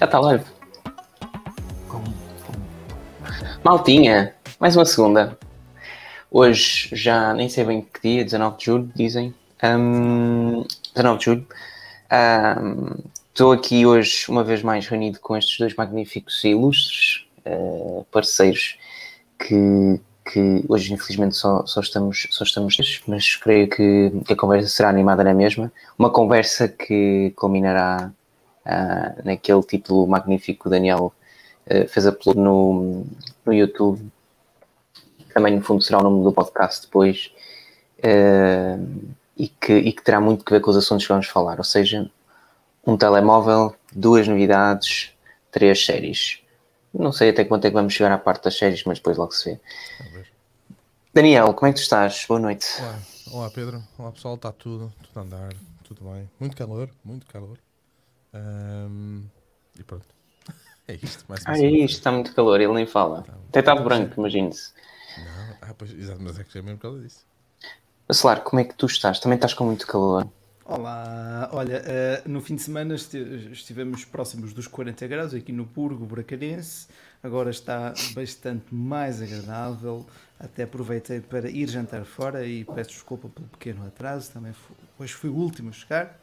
Já está live. Maltinha, mais uma segunda. Hoje já nem sei bem que dia, 19 de julho, dizem. Um, 19 de julho. Estou um, aqui hoje, uma vez mais, reunido com estes dois magníficos e ilustres uh, parceiros que, que hoje, infelizmente, só, só, estamos, só estamos, mas creio que, que a conversa será animada na mesma. Uma conversa que culminará uh, naquele título magnífico que o Daniel uh, fez upload no, no YouTube. Também, no fundo, será o nome do podcast depois. Uh, e, que, e que terá muito que ver com os assuntos que vamos falar. Ou seja, um telemóvel, duas novidades, três séries. Não sei até quanto é que vamos chegar à parte das séries, mas depois logo se vê. Daniel, como é que tu estás? Boa noite. Olá, Olá Pedro. Olá pessoal, está tudo, tudo a andar, tudo bem. Muito calor, muito calor. Um, e pronto. É isto. Mais ah, é isto, está muito calor, ele nem fala. Tá, Até está branco, imagine-se. Não, ah, pois, exato, mas é que é mesmo por causa disso. Acelar, como é que tu estás? Também estás com muito calor? Olá, olha, uh, no fim de semana estivemos próximos dos 40 graus aqui no Burgo Bracarense, agora está bastante mais agradável, até aproveitei para ir jantar fora e peço desculpa pelo pequeno atraso, também foi, hoje fui o último a chegar,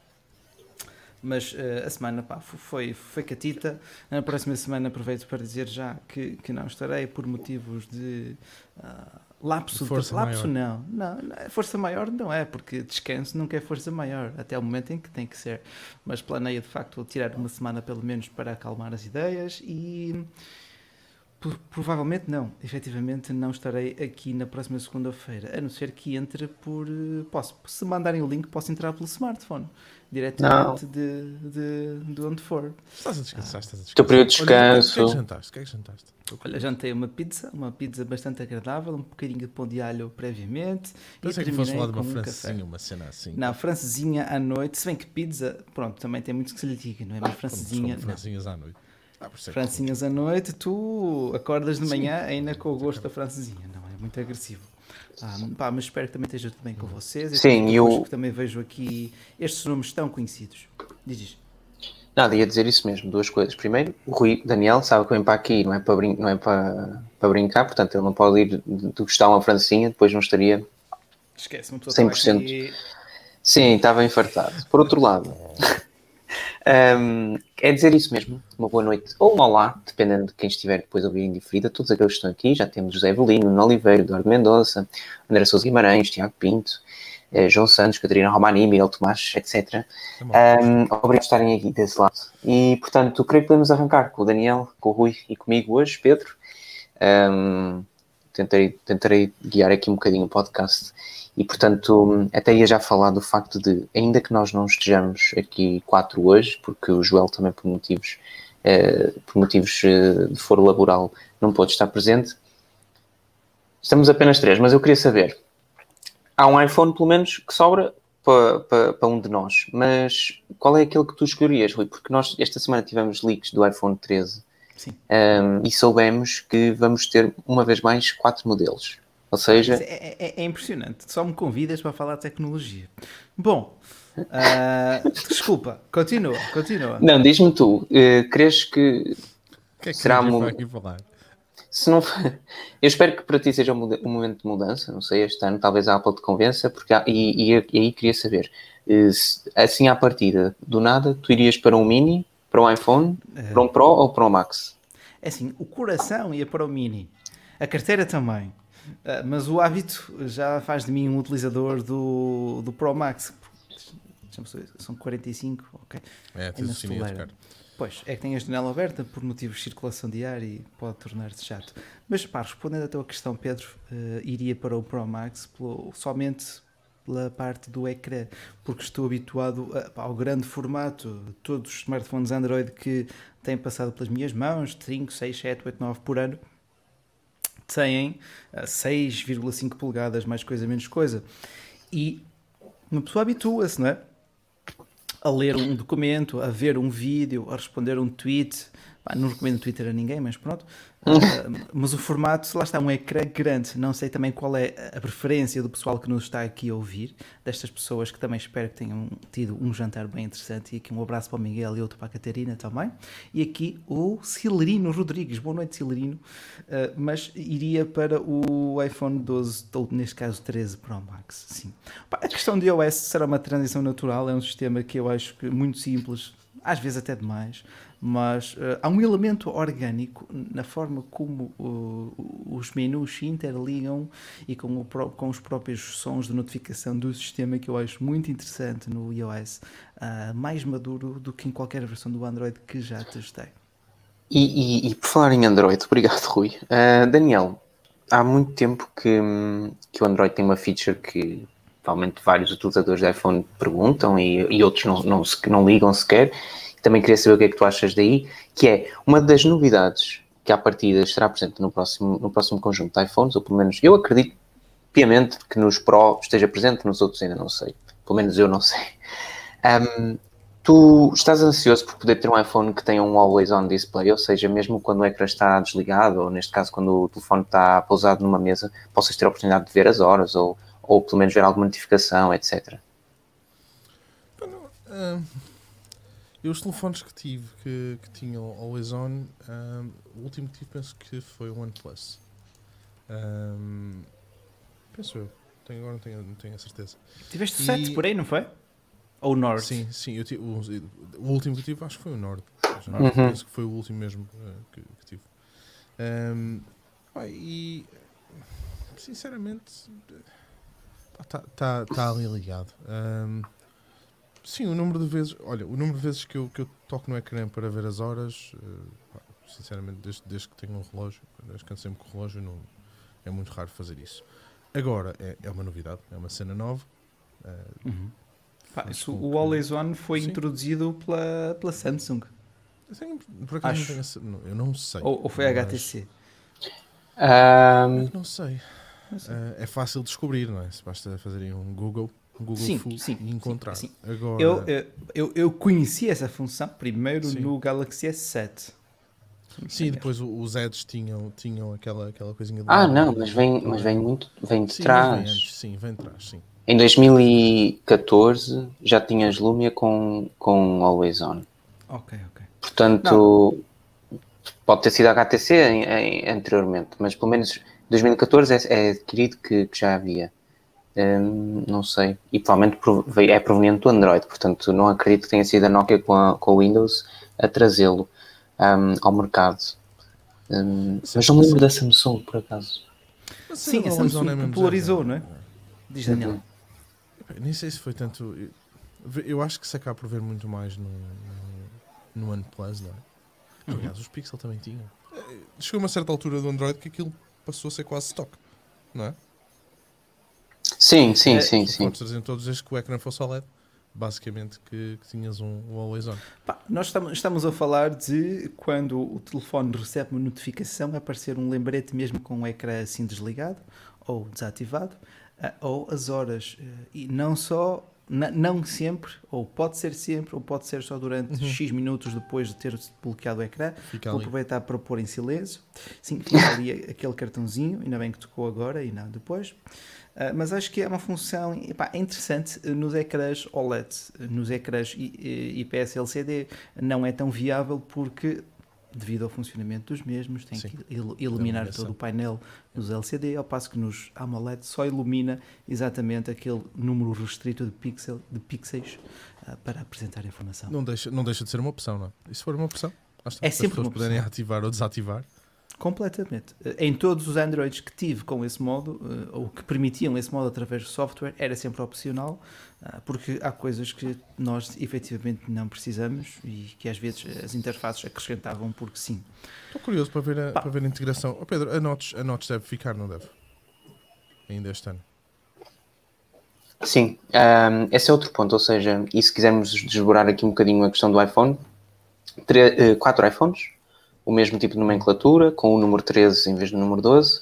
mas uh, a semana pá, foi, foi catita. Na próxima semana aproveito para dizer já que, que não estarei por motivos de uh, lapso. Força lapso maior. não. não. Força maior não é, porque descanso nunca é força maior, até o momento em que tem que ser. Mas planeio de facto tirar uma semana pelo menos para acalmar as ideias e Provavelmente não, efetivamente não estarei aqui na próxima segunda-feira, a não ser que entre por. Eh, posso, se mandarem o link, posso entrar pelo smartphone, diretamente de, de, de, onde for. Estás a descansar, estás a descansar. Teu período de descanso. Olha, o que é que jantaste? O que é que jantaste? Olha, jantei uma pizza, uma pizza bastante agradável, um bocadinho de pão de alho previamente. Pensei que fosse falar de uma um francesinha, uma cena assim. Não, francesinha à noite, se bem que pizza, pronto, também tem muito que se lhe diga, não é? Mas francesinha. Francesinhas à noite. Ah, francinhas à noite, tu acordas de manhã Sim. ainda com o gosto da francesinha, não é? Muito agressivo. Ah, pá, mas espero que também esteja tudo bem com vocês. Sim, eu também vejo aqui estes nomes tão conhecidos. Diz Nada, ia dizer isso mesmo, duas coisas. Primeiro, o Rui Daniel sabe que vem para aqui, não é para, brin não é para, para brincar, portanto ele não pode ir degustar uma francinha, depois não estaria Esquece, uma 100%. Aqui... Sim, estava infartado. Por outro lado, Um, é dizer isso mesmo, uma boa noite ou um olá, dependendo de quem estiver depois a ouvir em diferida. Todos aqueles que estão aqui, já temos José Evelino, Nuno Oliveira, Eduardo Mendonça, André Sousa Guimarães, Tiago Pinto, eh, João Santos, Catarina Romani, Miguel Tomás, etc. Um, obrigado por estarem aqui desse lado. E, portanto, creio que podemos arrancar com o Daniel, com o Rui e comigo hoje, Pedro. Um, tentarei, tentarei guiar aqui um bocadinho o podcast e, portanto, até ia já falar do facto de, ainda que nós não estejamos aqui quatro hoje, porque o Joel também, por motivos, eh, por motivos eh, de foro laboral, não pode estar presente, estamos apenas três. Mas eu queria saber: há um iPhone, pelo menos, que sobra para, para, um de nós, mas qual é aquele que tu escolherias, Rui? Porque nós, esta semana, tivemos leaks do iPhone 13 um, e soubemos que vamos ter, uma vez mais, quatro modelos. Ou seja. É, é, é, impressionante. Só me convidas para falar de tecnologia. Bom, uh, desculpa, continua, continua. Não, diz-me tu, uh, crees que. O que é que será um... aqui falar? Se não Eu espero que para ti seja um momento de mudança, não sei, este ano talvez a Apple te convença, porque há... e, e, e, aí queria saber, uh, se, assim à partida, do nada, tu irias para um Mini, para um iPhone, para um Pro ou para um Max? É assim, o coração ia para o Mini, a carteira também. Uh, mas o hábito já faz de mim um utilizador do, do Pro Max. São 45, ok. É, tens o sininho Pois, é que tem a janela aberta por motivos de circulação de ar e pode tornar-se chato. Mas pá, respondendo à tua questão, Pedro, uh, iria para o Pro Max pelo, somente pela parte do ecrã, porque estou habituado a, ao grande formato. Todos os smartphones Android que têm passado pelas minhas mãos, 5, 6, 7, 8, 9 por ano, têm 6,5 polegadas, mais coisa, menos coisa. E uma pessoa habitua-se, não é? A ler um documento, a ver um vídeo, a responder um tweet. Pá, não recomendo Twitter a ninguém, mas pronto. Uh, mas o formato, lá está, um ecrã grande. Não sei também qual é a preferência do pessoal que nos está aqui a ouvir, destas pessoas que também espero que tenham tido um jantar bem interessante. E aqui um abraço para o Miguel e outro para a Catarina também. E aqui o Cilerino Rodrigues. Boa noite, Cilerino. Uh, mas iria para o iPhone 12, ou neste caso 13 Pro Max. Sim. A questão de iOS será uma transição natural, é um sistema que eu acho que muito simples, às vezes até demais mas uh, há um elemento orgânico na forma como uh, os menus se interligam e com, o, com, os próprios sons de notificação do sistema que eu acho muito interessante no iOS, uh, mais maduro do que em qualquer versão do Android que já testei. E, e, e por falar em Android, obrigado Rui. Daniel, há muito tempo que, que o Android tem uma feature que provavelmente vários utilizadores de iPhone perguntam e, e outros não, não, não ligam sequer também queria saber o que é que tu achas daí, que é uma das novidades que à partida estará presente no próximo, no próximo conjunto de iPhones, ou pelo menos eu acredito piamente que nos Pro esteja presente, nos outros ainda não sei. Pelo menos eu não sei. Um, tu estás ansioso por poder ter um iPhone que tenha um always on display, ou seja, mesmo quando o ecrã está desligado, ou neste caso quando o telefone está pousado numa mesa, possas ter a oportunidade de ver as horas, ou, ou pelo menos ver alguma notificação, etc. Uh, eu os telefones que tive que, que tinham Always On, um, o último que tive penso que foi o OnePlus. Um, penso eu. Tenho, agora não tenho, não tenho a certeza. Tiveste 7 por aí, não foi? Ou o Nord? Sim, sim. Eu tive, o, o, último que tive acho que foi o Nord. Uhum. Penso que foi o último mesmo uh, que, que, tive. Um, e sinceramente está tá, tá ali ligado. Um, Sim, o número de vezes. Olha, o número de vezes que eu, que eu toco no ecrã para ver as horas, uh, sinceramente, desde, desde que tenho um relógio, desde que ando sempre com o relógio, não, é muito raro fazer isso. Agora, é, é uma novidade, é uma cena nova. Uh, uhum. Pá, isso, o Always On foi Sim. introduzido pela, pela Samsung. Eu, tenho, por acaso Acho. Não tenho, não, eu não sei. Ou, ou foi a HTC? Um... Não sei. Não sei. Uh, é fácil descobrir, não é? Se basta fazerem um Google Google sim, Full sim, e encontrar. Sim, sim. Agora... Eu, eu, eu conheci essa função primeiro no Galaxy S7. Sim, depois os Eds tinham, tinham aquela, aquela coisinha de Ah, não, mas vem, mas vem muito vem de sim, trás. Vem antes, sim, vem de trás, sim. Em 2014 já tinhas Lumia com, com Always On. Ok, ok. Portanto, não. pode ter sido a HTC em, em, anteriormente, mas pelo menos 2014 é, é adquirido que, que já havia. Um, não sei. E provavelmente é proveniente do Android, portanto não acredito que tenha sido a Nokia com, a, com o Windows a trazê-lo um, ao mercado. Um, mas não me lembro da Samsung, por acaso. Sim, a Samsung é popularizou, não é? Diz Daniel. Uhum. Nem sei se foi tanto. Eu acho que se acaba por ver muito mais no, no, no OnePlus, não é? Uhum. Aliás, os Pixel também tinham. Eh, chegou a uma certa altura do Android que aquilo passou a ser quase stock, não é? Sim, sim, é, sim, sim. Podes trazer todos desde que o ecrã fosse OLED. Basicamente que, que tinhas um, um always on. Pá, nós estamos, estamos a falar de quando o telefone recebe uma notificação, aparecer um lembrete mesmo com o ecrã assim desligado ou desativado, ah, ou as horas. Eh, e não só não sempre, ou pode ser sempre, ou pode ser só durante uhum. X minutos depois de ter bloqueado o ecrã. Fica Vou ali. aproveitar para pôr em silêncio. Sim, fica ali aquele cartãozinho, ainda bem que tocou agora e não depois. Uh, mas acho que é uma função epá, é interessante nos ecrãs OLED, nos ecrãs IPS LCD não é tão viável porque devido ao funcionamento dos mesmos tem Sim. que iluminar todo o painel nos LCD, ao passo que nos AMOLED só ilumina exatamente aquele número restrito de, pixel, de pixels uh, para apresentar a informação. Não deixa, não deixa de ser uma opção, não é? E se for uma opção, acho que é sempre as pessoas poderem ativar ou desativar Completamente. Em todos os Androids que tive com esse modo, eh, ou que permitiam esse modo através do software, era sempre opcional, ah, porque há coisas que nós efetivamente não precisamos e que às vezes as interfaces acrescentavam porque sim. Estou curioso para ver a, para ver a integração. Oh Pedro, a Notes, a Notes deve ficar, não deve? Ainda este ano. Sim, um, esse é outro ponto, ou seja, e se quisermos desdobrar aqui um bocadinho a questão do iPhone, eh, quatro iPhones, o mesmo tipo de nomenclatura, com o número 13 em vez do número 12. Uh,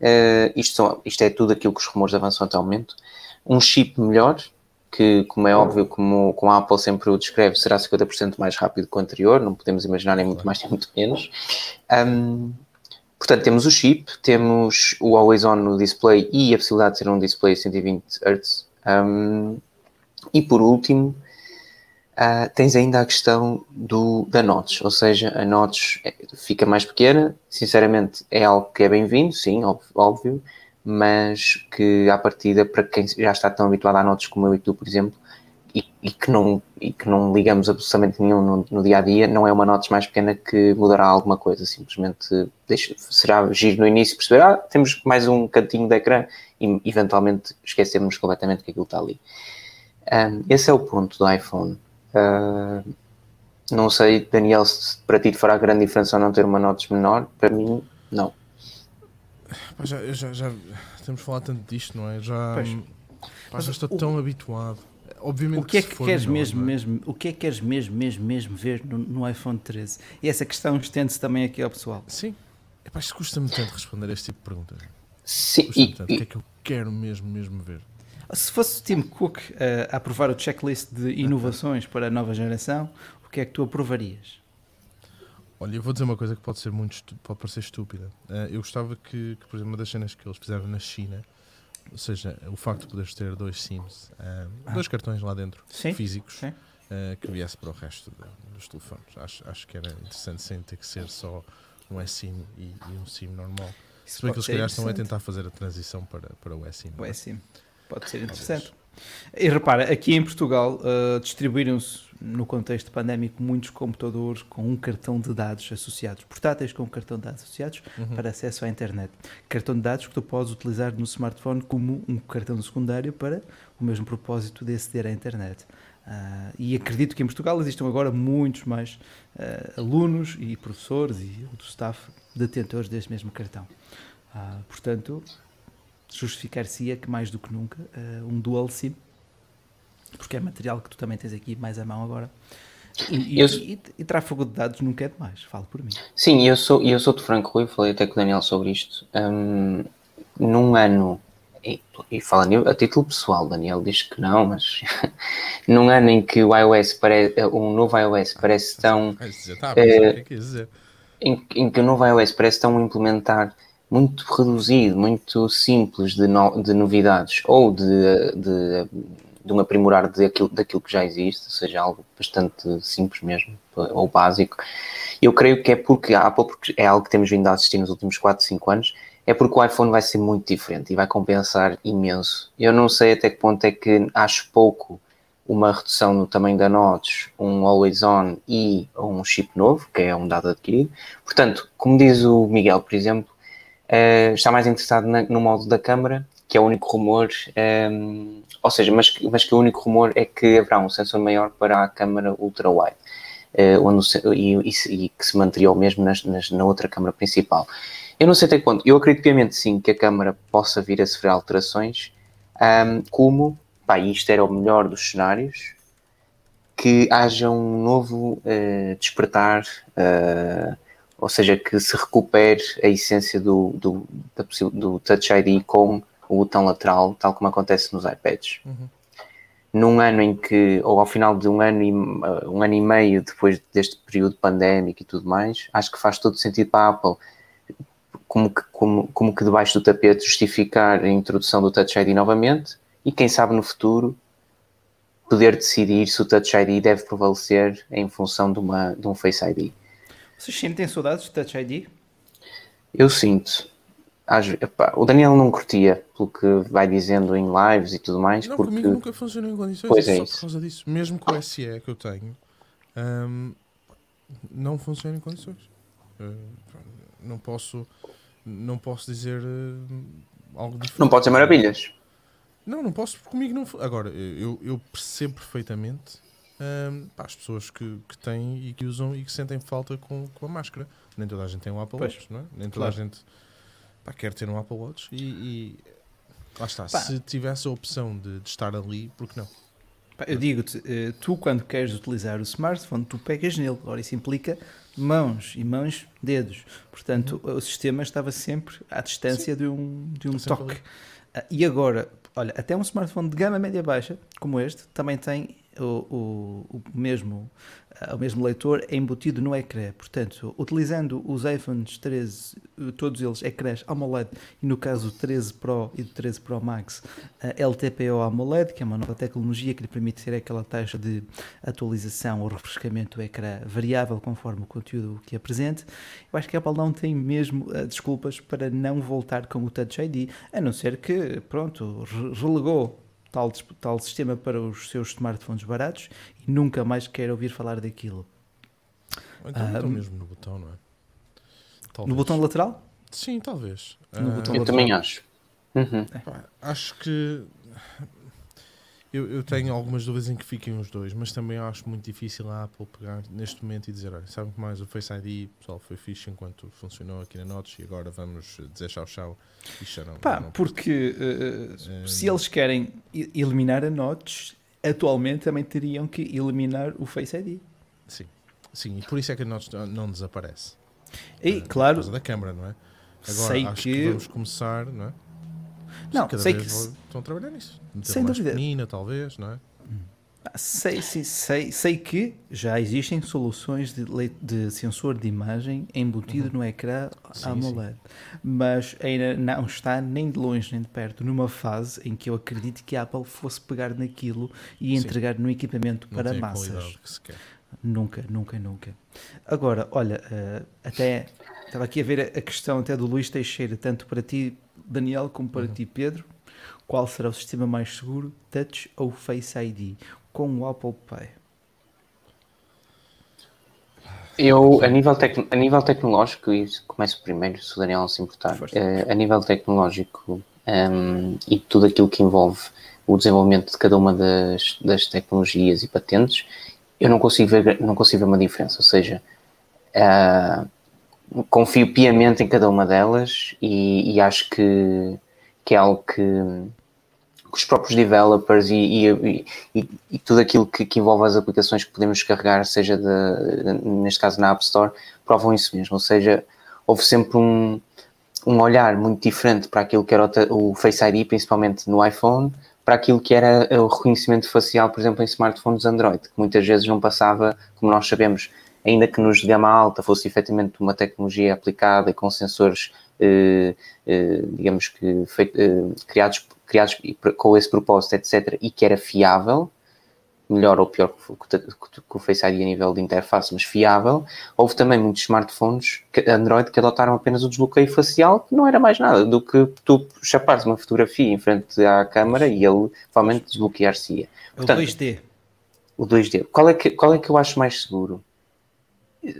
eh, isto, são, isto é tudo aquilo que os rumores avançam momento. Um chip melhor, que, como é óbvio, como, como a Apple sempre o descreve, será 50% mais rápido que o anterior, não podemos imaginar nem muito mais nem muito menos. Um, portanto, temos o chip, temos o Always On no display e a possibilidade de ser um display 120 Hz. Um, e por último, uh, tens ainda a questão do, da notch, ou seja, a notch é, fica mais pequena, sinceramente é algo que é bem-vindo, sim, óbvio, mas que à partida, para quem já está tão habituado a notas como eu e tu, por exemplo, e, e, que, não, e que não ligamos absolutamente nenhum no, no, dia a dia, não é uma nota mais pequena que mudará alguma coisa, simplesmente deixa, será giro no início perceber, ah, temos mais um cantinho de ecrã e eventualmente esquecermos completamente que aquilo está ali. Um, esse é o ponto do iPhone. Uh, não sei, Daniel, se para ti fará grande diferença ou não ter uma nota menor, para mim, não. Pá, já, já, já temos falado tanto disto, não é? Já, pá, já estou o, tão habituado. Obviamente o que, é que, que queres mesmo, é? mesmo, o que é que queres mesmo, mesmo, mesmo ver no, no iPhone 13? E essa questão estende-se também aqui ao pessoal. Sim. Epá, isto custa-me tanto responder a este tipo de perguntas. Sim. E, tanto. E... O que é que eu quero mesmo, mesmo ver? Se fosse o Tim Cook uh, a aprovar o checklist de inovações para a nova geração, o que é que tu aprovarias? Olha, eu vou dizer uma coisa que pode ser muito pode parecer estúpida. Uh, eu gostava que, que, por exemplo, uma das cenas que eles fizeram na China, ou seja, o facto de poderes ter dois SIMs, ah. dois cartões lá dentro, Sim. físicos, Sim. Que viesse para o resto dos telefones. Acho, acho que era interessante sem ter que ser só um eSIM e, e um SIM normal. Se bem que eles, calhar, estão a tentar fazer a transição para, para o eSIM. O eSIM. Pode ser interessante. E repara, aqui em Portugal uh, distribuíram-se no contexto pandémico, muitos computadores com um cartão de dados associados, portáteis com um cartão de dados associados uhum. para acesso à internet. Cartão de dados que tu podes utilizar no smartphone como um cartão secundário para o mesmo propósito de aceder à internet. Uh, e acredito que em Portugal existam agora muitos mais uh, alunos e professores e outro staff detentores deste mesmo cartão. Uh, portanto, justificar-se-ia que mais do que nunca um dual SIM porque é material que tu também tens aqui mais à mão agora. E, eu... e, e, e tráfego de dados nunca é demais, falo por mim. Sim, eu sou, eu sou de Franco Rui, falei até com o Daniel sobre isto. Um, num ano, e, e falando a título pessoal, Daniel diz que não, mas num ano em que o iOS parece, um novo iOS parece tão. Tá, uh, em, em que o novo iOS parece tão implementar muito reduzido, muito simples de, no, de novidades ou de, de de um aprimorar daquilo, daquilo que já existe, seja algo bastante simples mesmo, ou básico. Eu creio que é porque a Apple, porque é algo que temos vindo a assistir nos últimos 4, 5 anos, é porque o iPhone vai ser muito diferente e vai compensar imenso. Eu não sei até que ponto é que acho pouco uma redução no tamanho da notch, um always on e um chip novo, que é um dado adquirido. Portanto, como diz o Miguel, por exemplo, uh, está mais interessado na, no modo da câmara que é o único rumor, um, ehm, ou seja, mas, mas que o único rumor é que haverá um sensor maior para a câmara ultra-wide, uh, onde, e, e, e, que se manteria o mesmo nas, nas, na outra câmara principal. Eu não sei até quanto, eu acredito piamente sim que a câmara possa vir a sofrer alterações, um, ehm, como, pá, isto era o melhor dos cenários, que haja um novo uh, despertar, uh, ou seja, que se recupere a essência do, do, da, do Touch ID com o botão lateral, tal como acontece nos iPads. Uhum. Num ano em que, ou ao final de um ano e, um ano e meio depois deste período pandémico e tudo mais, acho que faz todo sentido para a Apple, como que, como, como que debaixo do tapete justificar a introdução do Touch ID novamente e quem sabe no futuro poder decidir se o Touch ID deve prevalecer em função de, uma, de um Face ID. Vocês sentem saudades do Touch ID? Eu sinto às, epá, o Daniel não curtia, pelo que vai dizendo em lives e tudo mais. Não, porque... comigo nunca funcionou em condições, pois é só isso. por causa disso. Mesmo com o SE que eu tenho, um, não funciona em condições. Uh, não posso, não posso dizer uh, algo diferente. Não pode ser maravilhas. Não, não posso, porque comigo não. Agora, eu, eu percebo perfeitamente um, pá, as pessoas que, que têm e que usam e que sentem falta com, com a máscara. Nem toda a gente tem um Apple Watch, não é? Nem toda claro. a gente pá, quero ter um Apple Watch e, e lá está. Pá. Se tivesse a opção de, de estar ali, por que não? Pá, eu digo-te, eh, tu quando queres utilizar o smartphone, tu pegas nele. Agora isso implica mãos e mãos, dedos. Portanto, uhum. o sistema estava sempre à distância Sim. de um, de um toque. Ah, e agora, olha, até um smartphone de gama média baixa, como este, também tem o, o, o mesmo o mesmo leitor é embutido no ecrã. Portanto, utilizando os iPhones 13, todos eles ecrãs AMOLED, e no caso 13 Pro e do 13 Pro Max, LTPO AMOLED, que é uma nova tecnologia que lhe permite ter aquela taxa de atualização ou refrescamento do ecrã variável conforme o conteúdo que apresente. Eu acho que a Apple não tem mesmo uh, desculpas para não voltar com o Touch ID, a não ser que, pronto, relegou tal, tal sistema para os seus smartphones baratos e nunca mais quer ouvir falar daquilo. Ou então, então mesmo no botão, não é? Talvez. No botão lateral? Sim, talvez. No uh, botão eu lateral. também acho. Uhum. Acho que eu, eu, tenho algumas dúvidas em que fiquem os dois, mas também acho muito difícil a Apple pegar neste momento e dizer: olha, sabe que mais o Face ID pessoal, foi fixe enquanto funcionou aqui na Notes e agora vamos dizer tchau tchau. Isto não, Pá, não porque uh, se eles querem eliminar a Notes, atualmente também teriam que eliminar o Face ID. Sim, sim, e por isso é que a Notes não desaparece. E, uh, claro. Por causa da câmera, não é? Agora sei acho que... que vamos começar, não é? Não, Cada sei que estão a trabalhar nisso. Sem mais dúvida. pequenina, talvez, não é? Ah, sei, sim, sei, sei que já existem soluções de, de sensor de imagem embutido uhum. no ecrã sim, AMOLED, sim. mas ainda não está nem de longe nem de perto numa fase em que eu acredito que a Apple fosse pegar naquilo e sim. entregar no equipamento não para massas. Nunca, nunca, nunca. Agora, olha, uh, até estava aqui a ver a questão até do Luís Teixeira, tanto para ti, Daniel, como para uhum. ti, Pedro. Qual será o sistema mais seguro, Touch ou Face ID, com o Apple Pay? Eu, a nível, tec, a nível tecnológico, e começo primeiro, se o Daniel não se importar, uh, a nível tecnológico um, ehm, e tudo aquilo que envolve o desenvolvimento de cada uma das, das tecnologias e patentes, eu não consigo ver, não consigo ver uma diferença. Ou seja, uh, confio piamente em cada uma delas e, e acho que, que é algo que, que os próprios developers e, e, e, e tudo aquilo que, que, envolve as aplicações que podemos carregar, seja de, neste caso na App Store, provam isso mesmo. Ou seja, houve sempre um, um olhar muito diferente para aquilo que era o, o Face ID, principalmente no iPhone, para aquilo que era o reconhecimento facial, por exemplo, em smartphones Android, que muitas vezes não passava, como nós sabemos, ainda que nos de gama alta fosse efetivamente uma tecnologia aplicada e com sensores, eh, eh, digamos que feito, eh, criados, criados com esse propósito, etc., e que era fiável, melhor ou pior que o Face ID a nível de interface, mas fiável, houve também muitos smartphones Android que adotaram apenas o desbloqueio facial, que não era mais nada do que tu chapares uma fotografia em frente à câmara e ele provavelmente desbloquear-se-ia. O 2D. O 2D. Qual é, que, qual é que eu acho mais seguro?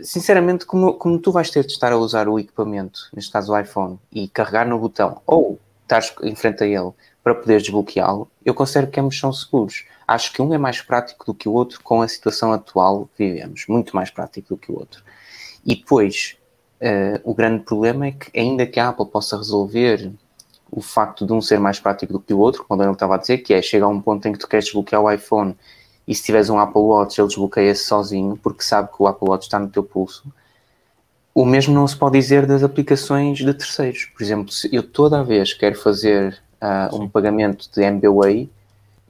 Sinceramente, como, como tu vais ter de estar a usar o equipamento, neste caso o iPhone, e carregar no botão, ou estás em frente a ele para poderes desbloqueá-lo, eu considero que ambos são seguros. Acho que um é mais prático do que o outro com a situação atual que vivemos, muito mais prático do que o outro. E depois, uh, o grande problema é que, ainda que a Apple possa resolver o facto de um ser mais prático do que o outro, como o Daniel estava a dizer, que é chegar a um ponto em que tu queres desbloquear o iPhone e se tiveres um Apple Watch ele desbloqueia-se sozinho porque sabe que o Apple Watch está no teu pulso. O mesmo não se pode dizer das aplicações de terceiros. Por exemplo, se eu toda a vez quero fazer uh, um pagamento de MBWay,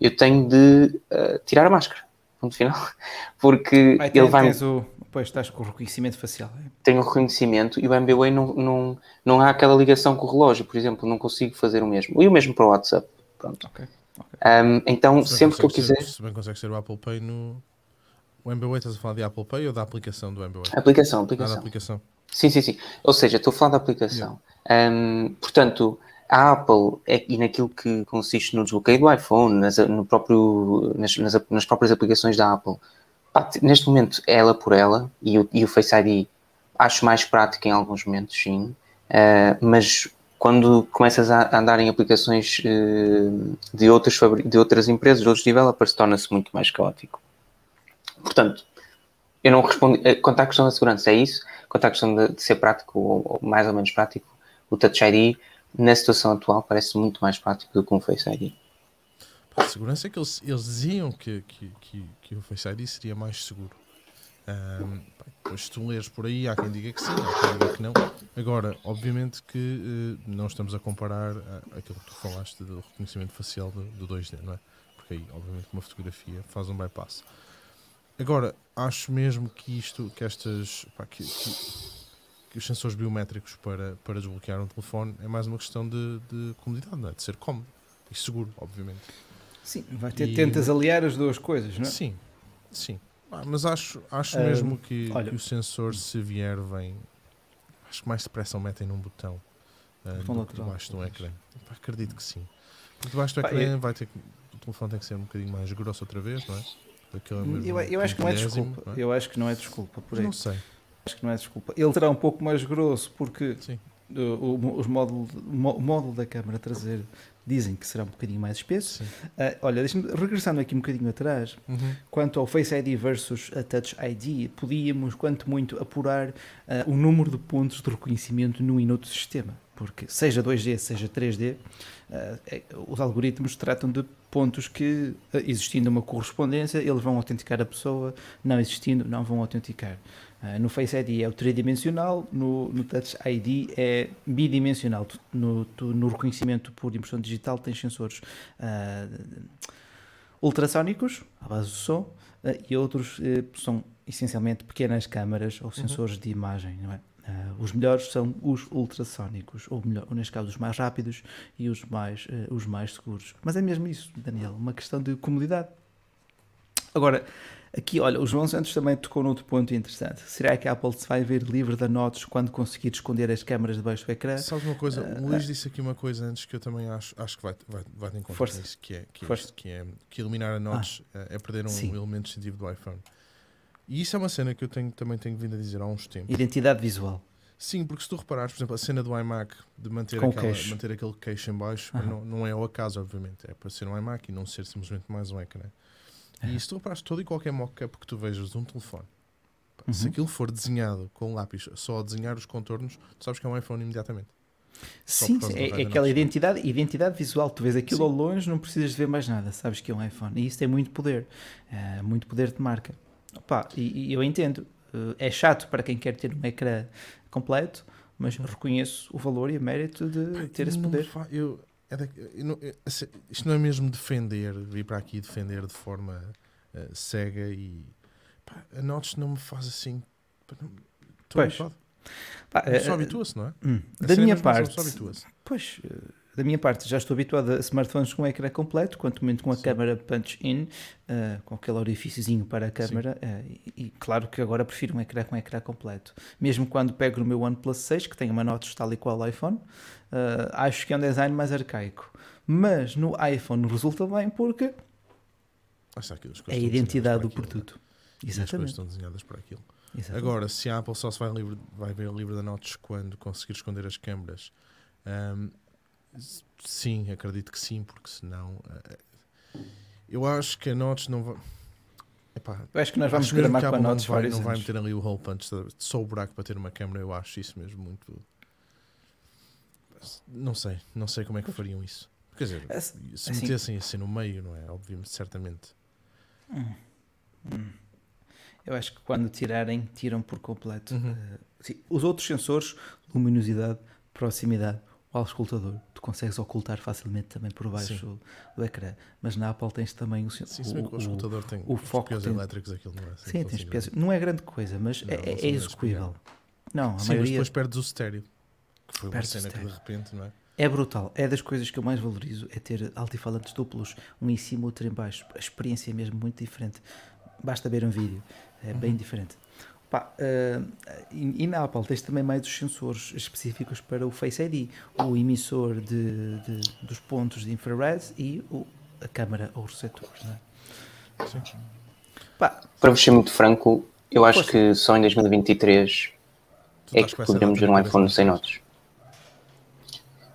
eu tenho de uh, tirar a máscara. Ponto final. Porque ele vai. O... Pois estás com o reconhecimento facial. É? Tenho o reconhecimento e o MBWay não, não, não há aquela ligação com o relógio, por exemplo, não consigo fazer o mesmo. E o mesmo para o WhatsApp. Pronto. Okay. Um, então, sempre que eu quiser. Se bem consegue ser o Apple Pay no. O MBWay, estás a falar de Apple Pay ou da aplicação do MBWay? Aplicação, aplicação. Ah, aplicação. Sim, sim, sim. Ou seja, estou a falar da aplicação. Yeah. Um, portanto, a Apple, é, e naquilo que consiste no desbloqueio do iPhone, nas, no próprio, nas, nas, nas próprias aplicações da Apple, pá, neste momento, ela por ela, e o, e o Face ID acho mais prático em alguns momentos, sim. Uh, mas quando começas a andar em aplicações uh, de, outras de outras empresas, de outros developers, torna-se muito mais caótico. Portanto, eu não respondo. Eh, quanto à questão da segurança, é isso. Quanto à questão de, de ser prático, ou, ou, mais ou menos prático, o Touch ID, na situação atual, parece muito mais prático do que um Face ID. A segurança é que eles, eles diziam que, que, que, que, o Face ID seria mais seguro. Um, Depois, se tu lês por aí, há quem diga que sim, há quem diga que não. Agora, obviamente que uh, não estamos a comparar a, aquilo que tu falaste do reconhecimento facial do, do 2D, não é? Porque aí, obviamente, uma fotografia faz um bypass. Agora, acho mesmo que isto, que estas. Pá, que, que, que, os sensores biométricos para, para desbloquear um telefone é mais uma questão de, de comodidade, não é? De ser cómodo e seguro, obviamente. Sim, vai ter, e... tentas aliar as duas coisas, não é? Sim, sim. Ah, mas acho, acho mesmo que, olha, que, o sensor, se vier, vem. Acho que mais depressa o metem num botão, uh, botão do debaixo do ecrã. acredito que sim. Porque debaixo do ecrã é... vai ter que, o telefone tem que ser um bocadinho mais grosso outra vez, não é? eu, eu acho que não é desculpa. É? Eu acho que não é desculpa por aí. Não sei. Acho que não é desculpa. Ele terá um pouco mais grosso porque o, o, os módulo, o módulo da câmara traseira dizem que será um bocadinho mais espesso. Uh, olha, regressando aqui um bocadinho atrás, uhum. quanto ao Face ID versus a Touch ID, podíamos, quanto muito, apurar uh, o número de pontos de reconhecimento no e noutro sistema. Porque, seja 2D, seja 3D, uh, é, os algoritmos tratam de pontos que, existindo uma correspondência, eles vão autenticar a pessoa, não existindo, não vão autenticar. Uh, no Face ID é o tridimensional, no, no Touch ID é bidimensional. No, no reconhecimento por impressão digital tem sensores uh, ultrassónicos, à base do som, uh, e outros são essencialmente pequenas câmaras ou uhum. sensores uhum. de imagem, não é? Uh, os melhores são os ultrassónicos, ou, melhor, ou neste caso os mais rápidos e os mais, uh, os mais seguros. Mas é mesmo isso, Daniel, uma questão de comodidade. Agora, Aqui, olha, o João Santos também tocou noutro ponto interessante. Será que a Apple se vai ver livre de notes quando conseguir esconder as câmaras debaixo do ecrã? Sabes uma coisa? Uh, o Luís uh, disse aqui uma coisa antes que eu também acho, acho que vai, vai, vai ter em conta força. nisso, que é que, é, que é que eliminar a notes ah, é perder um sim. elemento distintivo do iPhone. E isso é uma cena que eu tenho, também tenho vindo a dizer há uns tempos. Identidade visual. Sim, porque se tu reparares, por exemplo, a cena do iMac de manter, aquela, manter aquele queixo em baixo, não, não é ao acaso, obviamente. É para ser um iMac e não ser simplesmente mais um ecrã. E se tu reparares todo e qualquer mock-up que tu vejas de um telefone, uhum. se aquilo for desenhado com lápis, só a desenhar os contornos, tu sabes que é um iPhone imediatamente. Sim, é, é aquela identidade, identidade visual. Tu vês aquilo Sim. ao longe, não precisas de ver mais nada, sabes que é um iPhone. E isso tem muito poder, é, muito poder de marca. Opa, e, e, eu entendo, eh, é chato para quem quer ter um ecrã completo, mas reconheço o valor e o mérito de ter esse poder. Eu, é da, não, é, isto não é mesmo defender, vir para aqui defender de forma uh, cega e pá, a Notch não me faz assim. Estou habituado. Pá, só uh, habitua-se, não é? Hum, da minha parte. Pois, da minha parte, já estou habituado a smartphones com ecrã completo, quanto muito com a Sim. câmera punch-in, uh, com aquele orifíciozinho para a câmera, uh, e, e, claro que agora prefiro um ecrã com ecrã completo. Mesmo quando pego no meu OnePlus 6, que tem uma nota tal e qual iPhone, uh, acho que é um design mais arcaico. Mas no iPhone resulta bem porque é a identidade do produto. Exatamente. E as coisas estão desenhadas para aquilo. Exatamente. Agora, se a Apple só se vai, livre, vai ver livre da notas quando conseguir esconder as câmeras, um, Sim, acredito que sim, porque senão. Uh, eu acho que a Notch não vai. Epá, eu acho que nós vamos programar com a Notch vai, Não vai meter ali o hole punch, só o buraco para ter uma câmera, eu acho isso mesmo muito. Não sei, não sei como é que fariam isso. Quer dizer, é, se assim, metessem assim no meio, não é? Obviamente, certamente. Hum, hum. Eu acho que quando tirarem, tiram por completo. Uhum. Uh, sim, os outros sensores, luminosidade, proximidade, o auscultador, tu consegues ocultar facilmente também por baixo Sim. do ecrã. Mas na Apple tens também o Sim, o, o, o auscultador tem o foco tem... elétricos, aquilo não é assim Sim, tens pesos. Não é grande coisa, mas não, é, é execuível. Não, a Sim, maioria... mas depois perdes o estéreo. Que foi uma cena que de repente, não é? É brutal. É das coisas que eu mais valorizo, é ter altifalantes duplos, um em cima, outro em baixo. A experiência é mesmo muito diferente. Basta ver um vídeo. É uhum. bem diferente. Pá, uh, e, e, na Apple tens também mais os sensores específicos para o Face ID, o emissor de, de dos pontos de infrared e o, a câmara ou os receptores. É? Pá, para vos ser muito franco, eu acho que só em 2023 é que poderemos ver um iPhone sem notas.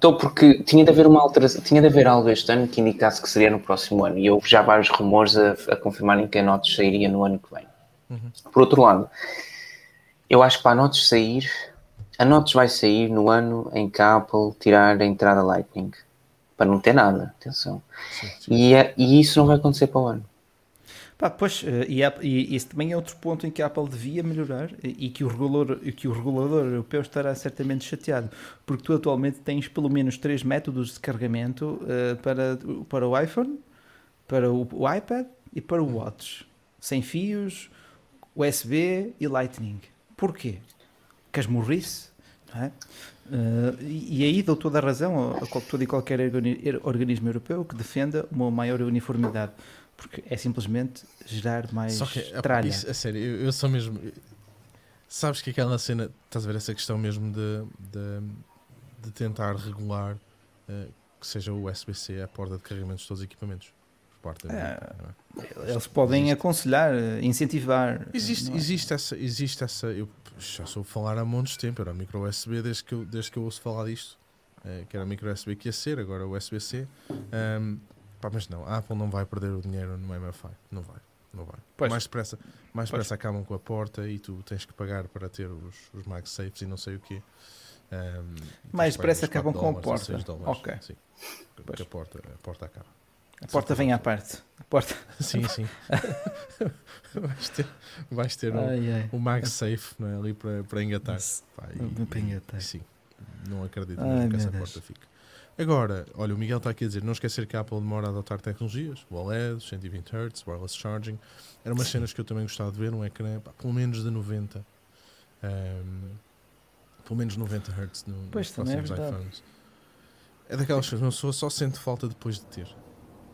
Estou porque tinha de haver uma alteração, tinha de haver algo este ano que indicasse que seria no próximo ano e houve já vários rumores a, a confirmarem que a notas sairia no ano que vem. Uhum. Por outro lado, eu acho que para a Notes sair, a Notes vai sair no ano em que a Apple tirar a entrada Lightning. Para não ter nada, atenção. Sim, sim. E, é, e isso não vai acontecer para o ano. Pá, pois, eh, e, e esse também é outro ponto em que a Apple devia melhorar e que o regulador, que o regulador europeu estará certamente chateado, porque tu atualmente tens pelo menos três métodos de carregamento eh, para, para o iPhone, para o, o iPad e para o Watch. Sem fios, USB e Lightning. Porquê? Casmurrice, não é? Eh, e e aí dou toda a razão a, a todo e qualquer organi- organismo europeu que defenda uma maior uniformidade, porque é simplesmente gerar mais Só que, tralha. isso, a sério, eu, eu sou mesmo. Sabes que aquela cena, estás a ver essa questão mesmo de, de, de tentar regular eh, que seja o USB-C a porta de carregamento de todos os equipamentos. Por parte da É, é? Eles podem Existe. aconselhar, eh, incentivar. Existe, é? existe essa, existe essa. Eu já sou falar há montes de tempo, era micro USB desde que eu, desde que eu ouço falar disto. eh, que era micro USB que ia ser, agora USB-C. Ahm, pá, mas não, a Apple não vai perder o dinheiro no MFI. Não vai, não vai. Pois. Mais depressa, mais depressa acabam com a porta e tu tens que pagar para ter os, os MagSafes e não sei o quê. E Mais depressa acabam 4 com a porta. 6 dólares. Ok. Sim, a porta, a porta acaba. A porta vem à parte. A porta. Sim, sim. vais ter, vais ter um, Ai, ai. o MagSafe não é? ali para, para engatar. Pá, Para engatar. Sim, não acredito Ai, mesmo que essa Deus. porta fique. Agora, olha, o Miguel está aqui a dizer: não esquecer que a Apple demora a adotar tecnologias, o OLED, 120 Hz, wireless charging. Eram umas cenas que eu também gostava de ver, um ecrã pá, pelo menos de 90. ehm, pelo menos 90 Hz no, Pois, nos também é próximos verdade. iPhones. É daquelas coisas, uma pessoa só sente falta depois de ter.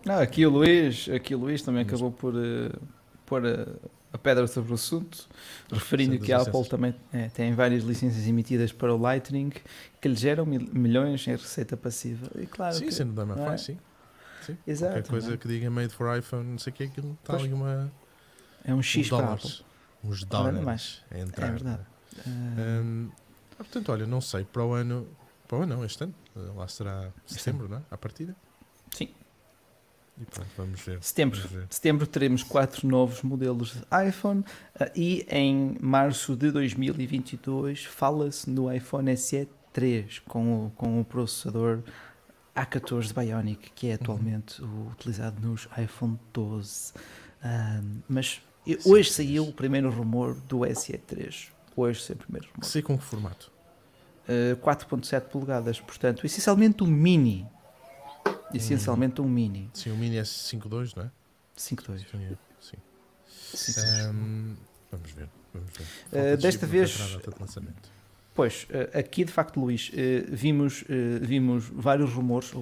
Não, aqui o Luís, aqui o Luís também Mas- acabou por eh, pôr a, a pedra sobre o assunto, referindo Sim, que a Apple também é, tem várias licenças emitidas para o Lightning que lhe geram mil- milhões em receita passiva. E claro, sim, que, sendo da MFI, é? sim. exato, Qualquer coisa é? que diga made for iPhone, não sei o que, aquilo está ali uma. é um X para dólares. Uns Nada dólares. mais. a entrar. É verdade. Ah, Hum, ah, portanto, olha, não sei, para o ano, para o ano não, este ano, lá será setembro, não é? À partida. Sim. E pronto, vamos ver. Setembro. Vamos ver. setembro teremos quatro novos modelos de iPhone ah, e em março de 2022 fala-se no iPhone SE 3 com o, com o processador A14 Bionic que é atualmente o utilizado nos iPhone 12. Ah, mas Sim, hoje sim. saiu o primeiro rumor do SE 3. Hoje saiu o primeiro rumor. Sei com que formato. Ah, 4.7 polegadas, portanto, essencialmente um mini. Essencialmente um mini. Sim, o Mini S52, não é? 5.2. Sim. Sim. Hum, vamos ver, vamos ver. De desta vez- de. Pois, eh, aqui de facto, Luís, eh, vimos, vimos vários rumores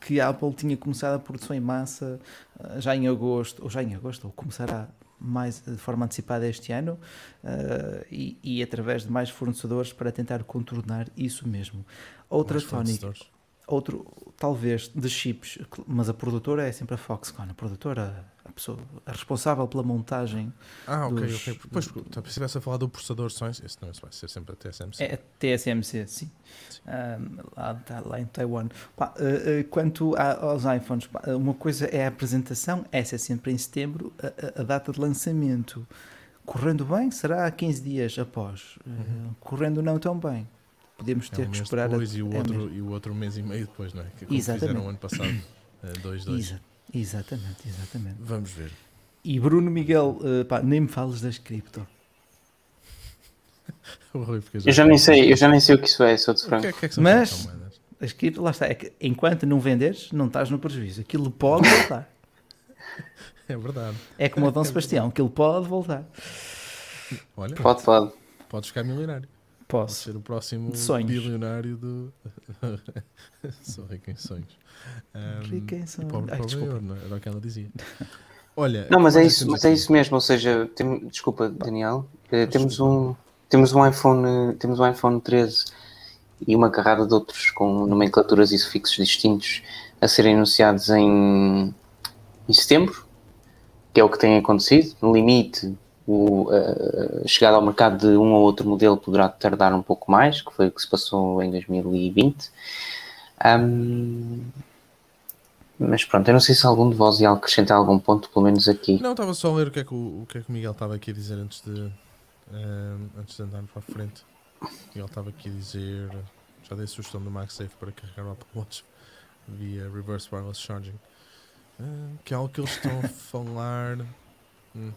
que a Apple tinha começado a produção em massa já em agosto, ou já em agosto, ou começará mais de forma antecipada este ano eh, e, e através de mais fornecedores para tentar contornar isso mesmo. Outra Mais tónica, fornecedores. Outro talvez de chips, mas a produtora é sempre a Foxconn, a produtora, a pessoa a responsável pela montagem Ah, ok, dos- ok. Pois, porque, tá, se estivesse a falar do processador só, esse não, vai ser sempre a TSMC. É a TSMC, sim. Ahm, lá, tá- lá em Taiwan. Pá, eh, eh, quanto aos iPhones, pá, uma coisa é a apresentação, essa é sempre em setembro, a, a- a data de lançamento. Correndo bem, será 15 dias após. Eh, Uhum. correndo não tão bem. Podemos É ter um que esperar. depois e, o é outro, e o outro mês e meio depois, não é? Que como Exatamente. fizeram ano passado, eh, dois, dois. Exa- exatamente, exatamente. Vamos ver. E Bruno Miguel, eh, pá, nem me fales das cripto. Eu já nem sei, eu já nem sei o que isso é, sou de O que franco. é, o que é que são Mas-? As cripto, lá está, é que enquanto não venderes, não estás no prejuízo. Aquilo pode voltar. É verdade. É como o Dom Sebastião, aquilo pode voltar. Olha, Pode, pode. podes ficar milionário. Pode Posso. ser o próximo bilionário do. Sou rico em sonhos. Um, Rico em sonhos. pobre Ai, pobre ouro, não é? Era o que ela dizia. Olha, Não, mas é isso, mas é isso mesmo, ou seja, tem- desculpa, Daniel, eh, temos um, temos um iPhone, eh, temos um iPhone 13 e uma carrada de outros com nomenclaturas e sufixos distintos a serem anunciados em, em setembro, que é o que tem acontecido. No limite, o, a chegada ao mercado de um ou outro modelo poderá tardar um pouco mais, que foi o que se passou em 2020. Ahm, mas pronto, eu não sei se algum de vós ia acrescentar algum ponto, pelo menos aqui. Não, estava só a ler o que é que o, o, que é que o Miguel estava aqui a dizer antes de, antes de andarmos para a frente. Miguel estava aqui a dizer. Já dei a sugestão do MagSafe para carregar o Apple Watch via Reverse Wireless Charging. Ah, que é algo que eles estão a falar. Hum.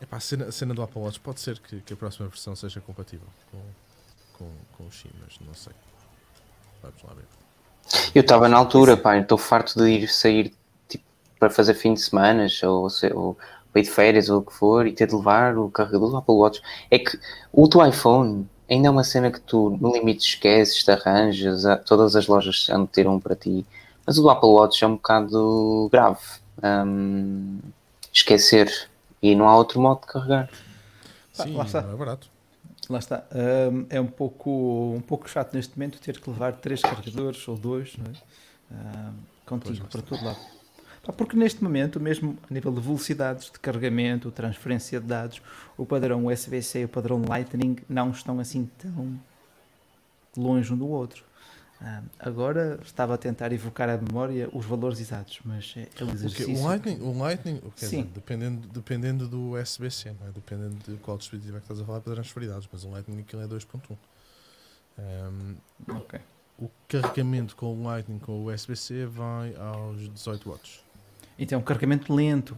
Epá, a, cena, a cena do Apple Watch pode ser que, que a próxima versão seja compatível com, com, com o Xi, mas não sei. Vamos lá ver. Eu estava na altura, pá, estou farto de ir sair tipo, para fazer fim de semana ou, ou para ir de férias ou o que for e ter de levar o carregador do Apple Watch. É que o teu iPhone ainda é uma cena que tu, no limite, esqueces, te arranjas, todas as lojas já ter um para ti. Mas o do Apple Watch é um bocado grave. Um, esquecer. E não há outro modo de carregar. Sim, lá está. é barato. Lá está. Um, é um pouco, um pouco chato neste momento ter que levar três carregadores ou dois não é? um, contigo para todo lado. Porque neste momento, mesmo a nível de velocidades de carregamento, transferência de dados, o padrão USB-C e o padrão Lightning não estão assim tão longe um do outro. Ah, agora estava a tentar evocar a memória os valores exatos, mas é, é um exercício. O, Lightning, o Lightning Sim. Dizer, dependendo, dependendo do USB-C, é? dependendo de qual dispositivo é que estás a falar para transferir dados, mas o Lightning aquilo é 2.1. Um. O carregamento com o Lightning com o USB-C vai aos 18 watts. Então é um carregamento lento.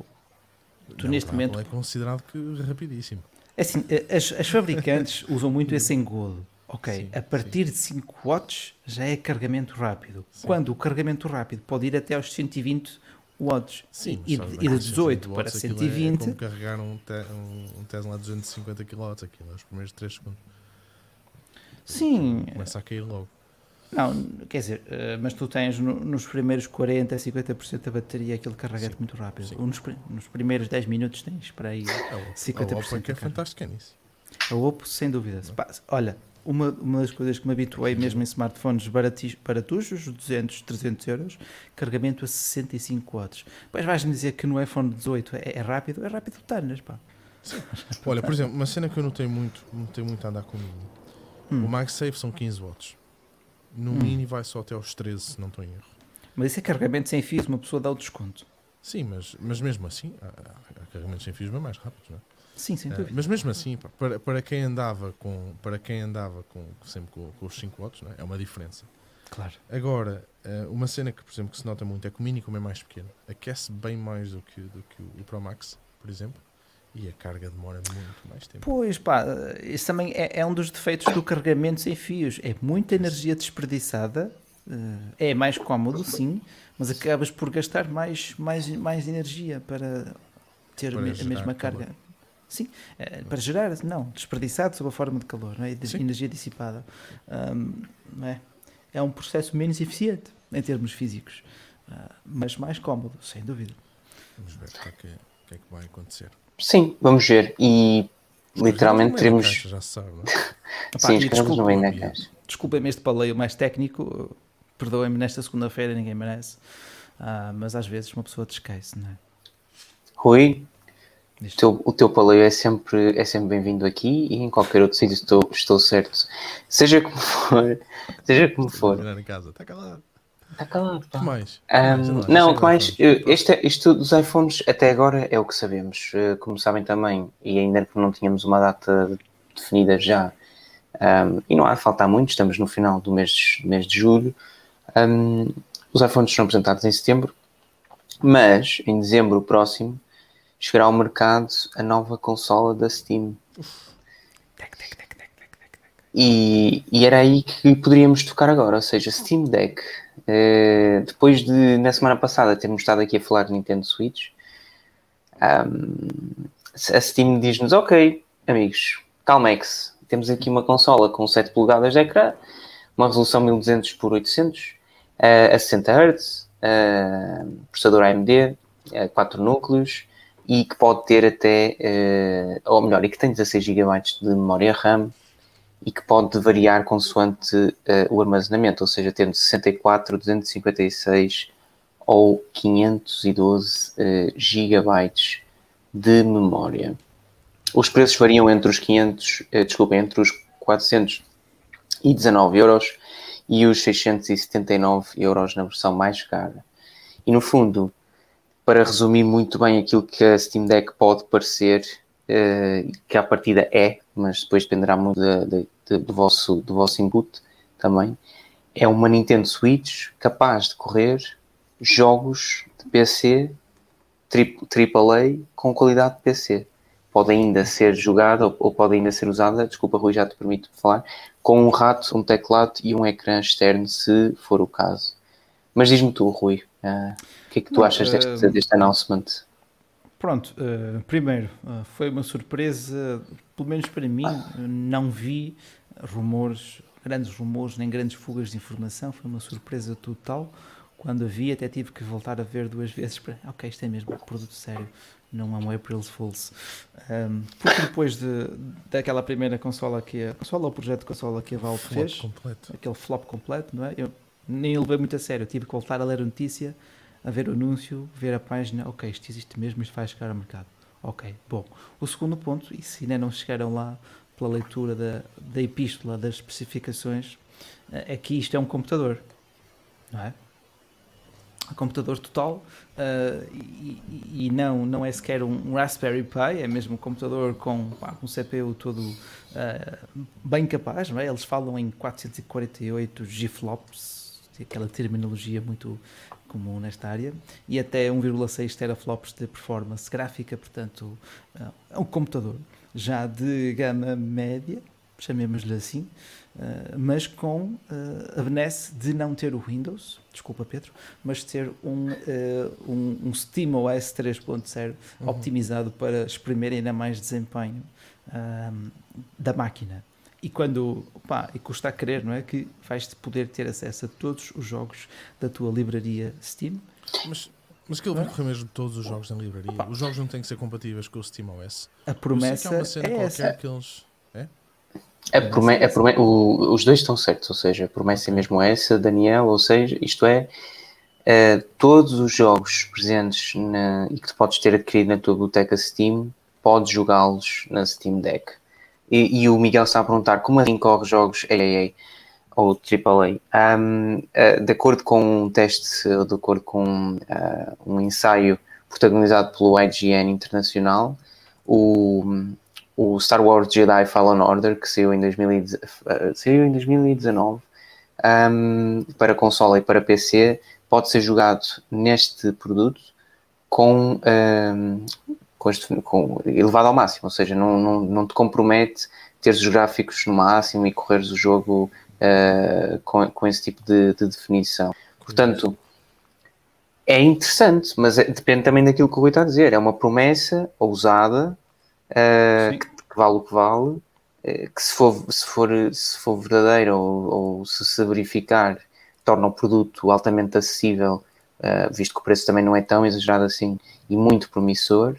Tu Não, neste momento. é considerado que rapidíssimo. É assim, as, as fabricantes usam muito esse engodo. Ok, sim, a partir sim. de 5 watts já é carregamento rápido. Sim. Quando o carregamento rápido pode ir até aos 120 watts sim, e, e de 18 para 120. É como carregar um, te, um, um Tesla a 250 kW, aquilo é os primeiros 3 segundos. Sim. Começa a cair logo. Não, quer dizer, uh, mas tu tens no, nos primeiros 40 a 50% da bateria aquele carregamento muito rápido. Nos, nos, primeiros 10 minutos tens para aí a 50%. A Oppo é que é fantástica nisso. A Oppo, sem dúvida. Olha, uma, uma das coisas que me habituei mesmo em smartphones baratis, baratuchos, 200, 300 euros, carregamento a 65 watts. Depois vais-me dizer que no iPhone 18 é, é rápido, é rápido tanas, pá. Olha, por exemplo, uma cena que eu notei muito, notei muito a andar comigo. Hum. O MagSafe são 15 watts. No hum. Mini vai só até aos 13, se não estou em erro. Mas isso é carregamento sem fios, uma pessoa dá o desconto. Sim, mas, mas mesmo assim, há, há carregamentos sem fios bem mais rápidos, não é? Sim, sem dúvida. Uh, mas mesmo assim, para, para quem andava com para quem andava com sempre com, com os 5 watts, é? é uma diferença. Claro. Agora, uh, uma cena que, por exemplo, que se nota muito é que o Mini, como é mais pequeno, aquece bem mais do que, do que o Pro Max, por exemplo. E a carga demora muito mais tempo. Pois pá, isso também é, é um dos defeitos do carregamento sem fios. É muita energia desperdiçada. Eh, é mais cómodo, sim, mas acabas por gastar mais, mais, mais energia para ter para a mesma carga. Calor. Sim, eh, para gerar, não, desperdiçado sob a forma de calor, não é? de sim. energia dissipada. Um, não é? é um processo menos eficiente em termos físicos, uh, mas mais cómodo, sem dúvida. Vamos ver o que é que, o que, é que vai acontecer. Sim, vamos ver. E literalmente teremos. Caixa, já sabe, não é? Sim, escrevemos no meio da caixa. Desculpem-me este paleio mais técnico, perdoem-me nesta segunda-feira, ninguém merece. Ah, mas às vezes uma pessoa descai-se, não é? Rui, teu, o teu paleio é sempre, é sempre bem-vindo aqui e em qualquer outro sítio estou, estou certo. Seja como for, seja como for. Está calado. Está calado. Pá. que mais? Um, não, o que mais? Este, isto dos iPhones até agora é o que sabemos. Uh, como sabem também, e ainda que não tínhamos uma data definida já, um, e não há de faltar muito, estamos no final do mês, mês de julho. Um, os iPhones serão apresentados em setembro, mas em dezembro próximo chegará ao mercado a nova consola da Steam. E, e, era aí que poderíamos tocar agora, ou seja, Steam Deck. Uh, depois de, na semana passada, termos estado aqui a falar de Nintendo Switch, um, a Steam diz-nos: Ok, amigos, Calmex, temos aqui uma consola com 7 polegadas de ecrã, uma resolução 1200 por 800, uh, a 60 Hz, uh, processador AMD, 4 núcleos e que pode ter até, ou melhor, e que tem 16 GB de memória RAM e que pode variar consoante uh, o armazenamento, ou seja, tendo 64, 256 ou 512 uh, gigabytes de memória. Os preços variam entre os 500, uh, desculpa, entre os 419 euros e os 679 euros na versão mais cara. E no fundo, para resumir muito bem aquilo que a Steam Deck pode parecer, uh, que à partida é, mas depois dependerá muito de, de, de, do, vosso, do vosso input também, é uma Nintendo Switch capaz de correr jogos de PC AAA com qualidade de PC. Pode ainda ser jogada ou, ou pode ainda ser usada, desculpa Rui, já te permito falar, com um rato, um teclado e um ecrã externo, se for o caso. Mas diz-me tu, Rui, uh, o que é que tu Não, achas deste, uh, deste announcement? Pronto, uh, primeiro, foi uma surpresa, pelo menos para mim, não vi rumores, grandes rumores, nem grandes fugas de informação, foi uma surpresa total. Quando a vi, até tive que voltar a ver duas vezes para, ok, isto é mesmo produto sério, não é um April Fools. Um, porque depois de, daquela primeira consola que a consola, o projeto de consola que a Valve flop fez, completo. aquele flop completo, não é? Eu nem levei muito a sério, tive que voltar a ler a notícia, a ver o anúncio, ver a página, ok, isto existe mesmo, isto vai chegar ao mercado. Ok, bom. O segundo ponto, e se ainda não chegaram lá pela leitura da, da epístola das especificações, é que isto é um computador, não é? computador total uh, e, e, não, não é sequer um Raspberry Pi, é mesmo um computador com pá, um CPU todo uh, bem capaz, não é? eles falam em 448 GFLOPS, aquela terminologia muito comum nesta área, e até 1,6 teraflops de performance gráfica, portanto uh, é um computador já de gama média, chamemos-lhe assim, uh, mas com uh, a benesse de não ter o Windows, desculpa Pedro, mas ter um, um, um SteamOS 3.0 uhum. optimizado para exprimir ainda mais desempenho da máquina. E quando, pá, e custa a crer, não é? Que vais poder ter acesso a todos os jogos da tua livraria Steam. Mas, mas aquilo vai correr mesmo todos os jogos na livraria. Os jogos não têm que ser compatíveis com o SteamOS. A promessa é, uma cena é essa. que eles a promessa, a promessa, o, os dois estão certos, ou seja, a promessa é mesmo essa, Daniel, ou seja, isto é, uh, todos os jogos presentes na, e que tu podes ter adquirido na tua biblioteca Steam, podes jogá-los na Steam Deck. E, e, o Miguel está a perguntar como assim corre jogos AAA ou AAA. Um, uh, de acordo com um teste, de acordo com uh, um ensaio protagonizado pelo IGN Internacional, o, o Star Wars Jedi Fallen Order, que saiu em, 2000, eh, saiu em 2019 um, para console e para PC, pode ser jogado neste produto com, um, com, este, com, elevado ao máximo, ou seja, não, não, não te compromete teres os gráficos no máximo e correres o jogo uh, com, com esse tipo de, de definição. Portanto, é interessante, mas é, depende também daquilo que o Rui está a dizer. É uma promessa ousada uh, que, que, vale o que vale, uh, que se for, se for, se for verdadeiro ou, ou se se verificar, torna o produto altamente acessível, uh, visto que o preço também não é tão exagerado assim e muito promissor,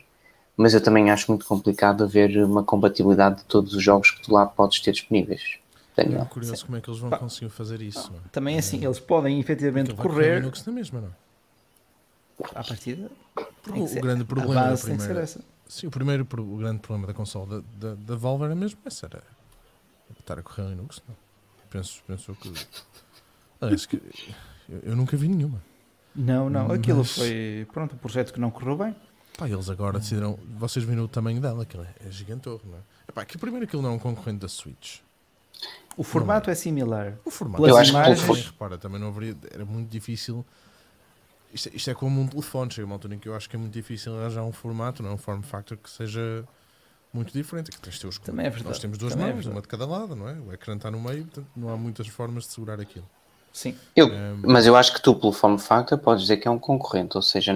mas eu também acho muito complicado haver uma compatibilidade de todos os jogos que tu lá podes ter disponíveis. Daniel. É curioso Sim. como é que eles vão conseguir fazer isso. É? Também assim, eles podem efetivamente correr. Linux na mesma, não? À partida. O, grande problema da primeira, Sim, o primeiro o grande problema da console da, da, da Valve era mesmo esse, era estar a correr Linux. Não. Penso, penso que. Aliás, que eu, eu, nunca vi nenhuma. Não, não, Mas... aquilo foi pronto, um projeto que não correu bem. Pá, eles agora decidiram. Vocês viram o tamanho dela, aquilo é, é gigantorro, não é? Epá, que primeiro aquilo não é um concorrente da Switch. O formato é. é. similar. O formato eu acho imagens... que repara, também não haveria. Era muito difícil isto, isto, é como um telefone, chega uma altura em que eu acho que é muito difícil arranjar um formato, não é? um form factor que seja muito diferente. Que tens teus, Também é verdade. Nós temos duas é mãos, é uma de cada lado, não é? O ecrã está no meio, portanto não há muitas formas de segurar aquilo. Sim. Eu, um, mas eu acho que tu, pelo form factor, podes dizer que é um concorrente, ou seja,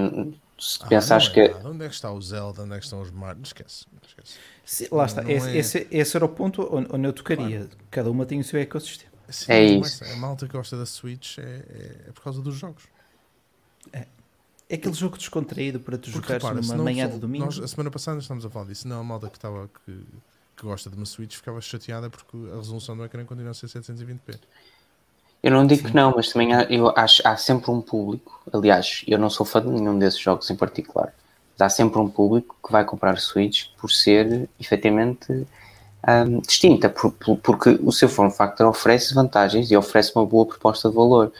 se ah, pensares é que. Nada. Onde é que está o Zelda? Onde é que estão os Mario? Esquece. esquece. Sim, lá está. Esse, é... esse, esse, era o ponto onde eu tocaria. Claro. Cada uma tem o seu ecossistema. Sim, é isso. A malta que gosta da Switch é, é, é por causa dos jogos. É. É aquele jogo descontraído para tu jogares numa manhã de domingo. Nós, a semana passada estamos a falar disso. Não, a malta que, estava, que, que gosta de uma Switch ficava chateada porque a resolução do ecrã continua a ser 720p. Eu não digo Sim. que não, mas também há, eu acho há sempre um público. Aliás, eu não sou fã de nenhum desses jogos em particular. Mas há sempre um público que vai comprar Switch por ser efetivamente um, distinta, por, por, porque o seu form factor oferece vantagens e oferece uma boa proposta de valor.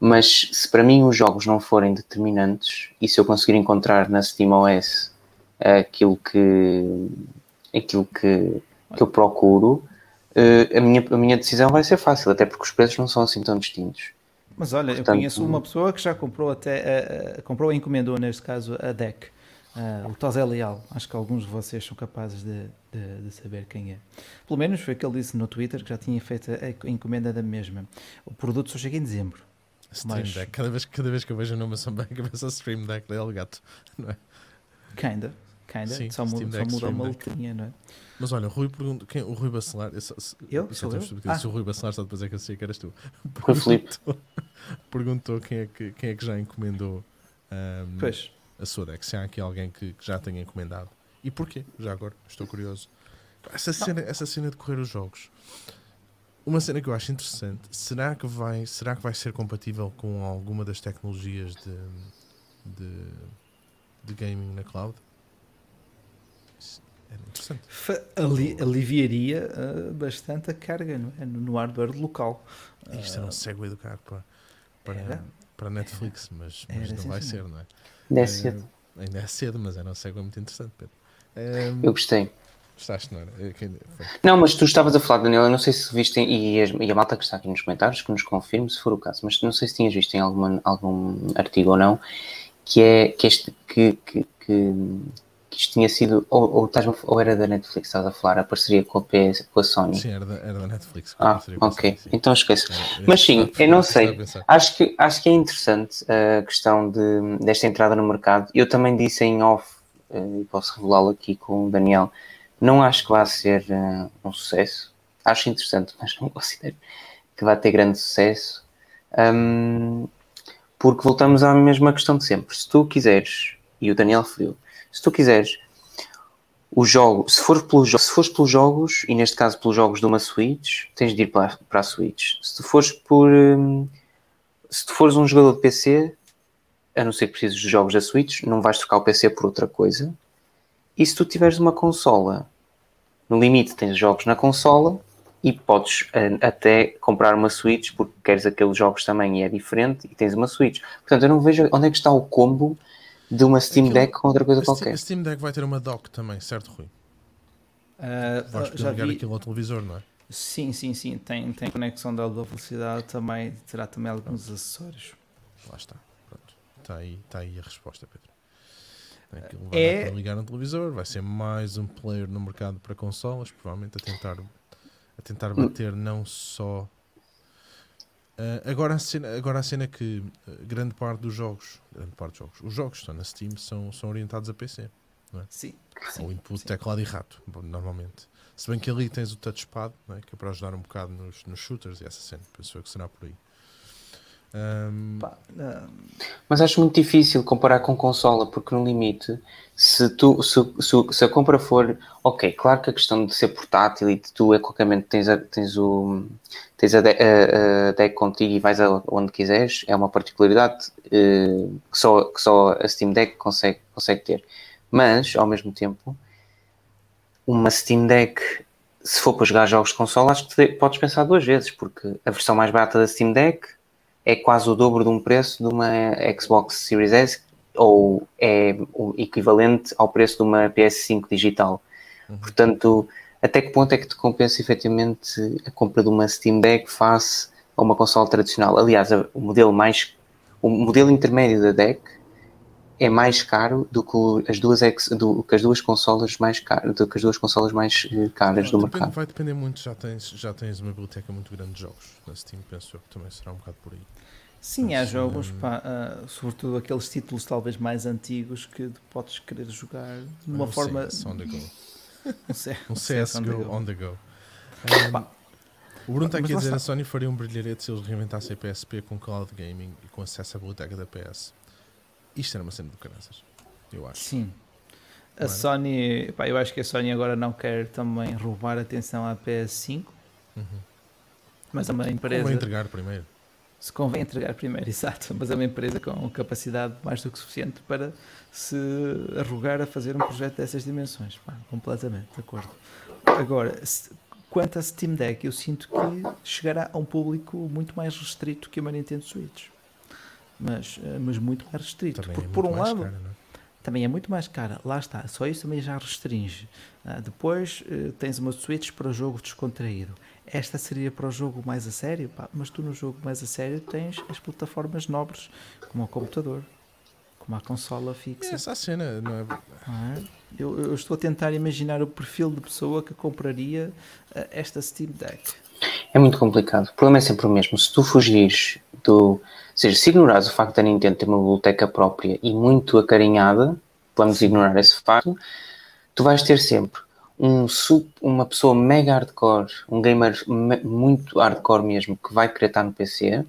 Mas se para mim os jogos não forem determinantes e se eu conseguir encontrar na SteamOS aquilo que, aquilo que, que eu procuro, a minha, a minha decisão vai ser fácil, até porque os preços não são assim tão distintos. Mas olha, Portanto, eu conheço uma pessoa que já comprou até, uh, comprou e encomendou neste caso a deck. Uh, o Tozé Leal, acho que alguns de vocês são capazes de, de, de, saber quem é. Pelo menos foi o que ele disse no Twitter que já tinha feito a encomenda da mesma. O produto só chega em dezembro. Stream mas... Deck, cada vez, cada vez que eu vejo o nome Amazon Bank, eu penso Stream Deck dele gato, não é? Kinda, kinda, Sim, só, muda, só muda uma letrinha, não é? Mas olha, o Rui pergunta, quem, o Rui Bacelar, eu, eu? Sou eu? Ah. Se o Rui Bacelar só depois é que eu sei que eras tu. Perguntou, perguntou quem, é que, quem é que já encomendou um, pois a sua deck. Se há aqui alguém que, que, já tenha encomendado. E porquê? Já agora, estou curioso. Essa cena, essa cena de correr os jogos. Uma cena que eu acho interessante, será que vai, será que vai ser compatível com alguma das tecnologias de, de, de gaming na cloud? Era interessante. Ali, aliviaria uh, bastante a carga no, no hardware local. Isto era um segue do carro para, para, para Netflix, mas, mas não vai ser, não é? Ainda é cedo. Uh, ainda é cedo, mas era um segue muito interessante, Pedro. Um, eu gostei. Gostaste, não era? Não, mas tu estavas a falar, Daniel, eu não sei se viste, e a, e a malta que está aqui nos comentários, que nos confirme se for o caso, mas não sei se tinhas visto em alguma, algum artigo ou não, que é que, este, que, que, que que isto tinha sido, ou, ou, ou era da Netflix, estás a falar, a parceria com a, PS, com a Sony? Sim, era da, era da Netflix. Ah, ok, Sony, então esqueço. Mas sim, eu não sei, acho que, acho que é interessante a questão de, desta entrada no mercado. Eu também disse em off, eh, e posso revelá-lo aqui com o Daniel, não acho que vá ser uh, um sucesso. Acho interessante, mas não considero que vai ter grande sucesso. Um, porque voltamos à mesma questão de sempre. Se tu quiseres, e o Daniel frio, se tu quiseres o jogo, se fores pelos, se fores pelos jogos, e neste caso pelos jogos de uma Switch, tens de ir para, para a Switch. Se tu fores por. Hum, se tu fores um jogador de PC, a não ser que precises de jogos da Switch, não vais trocar o PC por outra coisa. E se tu tiveres uma consola, no limite tens jogos na consola e podes até comprar uma Switch porque queres aqueles jogos também e é diferente e tens uma Switch. Portanto, eu não vejo onde é que está o combo de uma Steam Aquilo, Deck com outra coisa qualquer. A Steam Deck vai ter uma dock também, certo, Rui? Uh, Vais poder ligar vi... aquilo ao televisor, não é? Sim, sim, sim. Tem, tem conexão de alta velocidade também. Terá também alguns Pronto. acessórios. Lá está. Pronto. Está aí, está aí a resposta, Pedro. Aquilo vai é... ligar no televisor. Vai ser mais um player no mercado para consolas, provavelmente a tentar, a tentar bater não só Uh, agora, a cena, agora a cena que uh, grande parte dos jogos, grande parte dos jogos, os jogos que estão na Steam são, são orientados a PC, não é? Sim. Ou input, sim. teclado e rato, normalmente. Se bem que ali tens o touchpad, é? que é para ajudar um bocado nos, nos shooters e essa cena, penso que será por aí. Um... Mas acho muito difícil comparar com consola, porque no limite, se, tu, se, se, se, a compra for, ok, claro que a questão de ser portátil e de tu a qualquer momento tens, a, tens, o, tens a, a, a deck contigo e vais onde quiseres, é uma particularidade uh, que, só, que só a Steam Deck consegue, consegue ter. Mas, ao mesmo tempo, uma Steam Deck se for para jogar jogos de console, acho que podes pensar duas vezes, porque a versão mais barata da Steam Deck é quase o dobro de um preço de uma Xbox Series S ou é o equivalente ao preço de uma PS5 digital. Uhum. Portanto, até que ponto é que te compensa efetivamente a compra de uma Steam Deck face a uma console tradicional? Aliás, o modelo mais o modelo intermédio da Deck é mais caro do que as duas ex, do que as duas consolas mais caras, do que as duas consolas mais eh, caras Não, do depende, mercado. Vai depender muito, já tens, já tens uma biblioteca muito grande de jogos na Steam, penso eu que também será um bocado por aí. Sim, há jogos, pá, uh, sobretudo aqueles títulos talvez mais antigos que podes querer jogar de uma um forma. CS on the go. um, C um CS, on, the go. Um, o Bruno está aqui a dizer que a Sony faria um brilharete se eles reinventassem a PSP com cloud gaming e com acesso à biblioteca da PS. Isto era uma cena do caraças, eu acho. Sim. A não Sony, pá, eu acho que a Sony agora não quer também roubar atenção à PS5, uhum. mas é uma empresa. Como entregar primeiro? Se convém entregar primeiro, exato, mas é uma empresa com capacidade mais do que suficiente para se arrogar a fazer um projeto dessas dimensões. Pá, completamente, de acordo. Agora, quanto a Steam Deck, eu sinto que chegará a um público muito mais restrito que uma Nintendo Switch mas, eh, mas muito mais restrito. Também Porque, é por um lado, cara, é? também é muito mais cara. Lá está, só isso também já restringe. Uh, depois uh, tens uma Switch para o jogo descontraído. Esta seria para o jogo mais a sério, pá, mas tu no jogo mais a sério tens as plataformas nobres, como o computador, como a consola fixa. É essa a cena, não é? não é? Eu, eu estou a tentar imaginar o perfil de pessoa que compraria uh, esta Steam Deck. É muito complicado. O problema é sempre o mesmo. Se tu fugires do. Seja, se ignorares o facto da Nintendo ter uma biblioteca própria e muito acarinhada, vamos ignorar esse facto, tu vais ter sempre um sub, uma pessoa mega hardcore, um gamer me, muito hardcore mesmo, que vai querer estar no PC,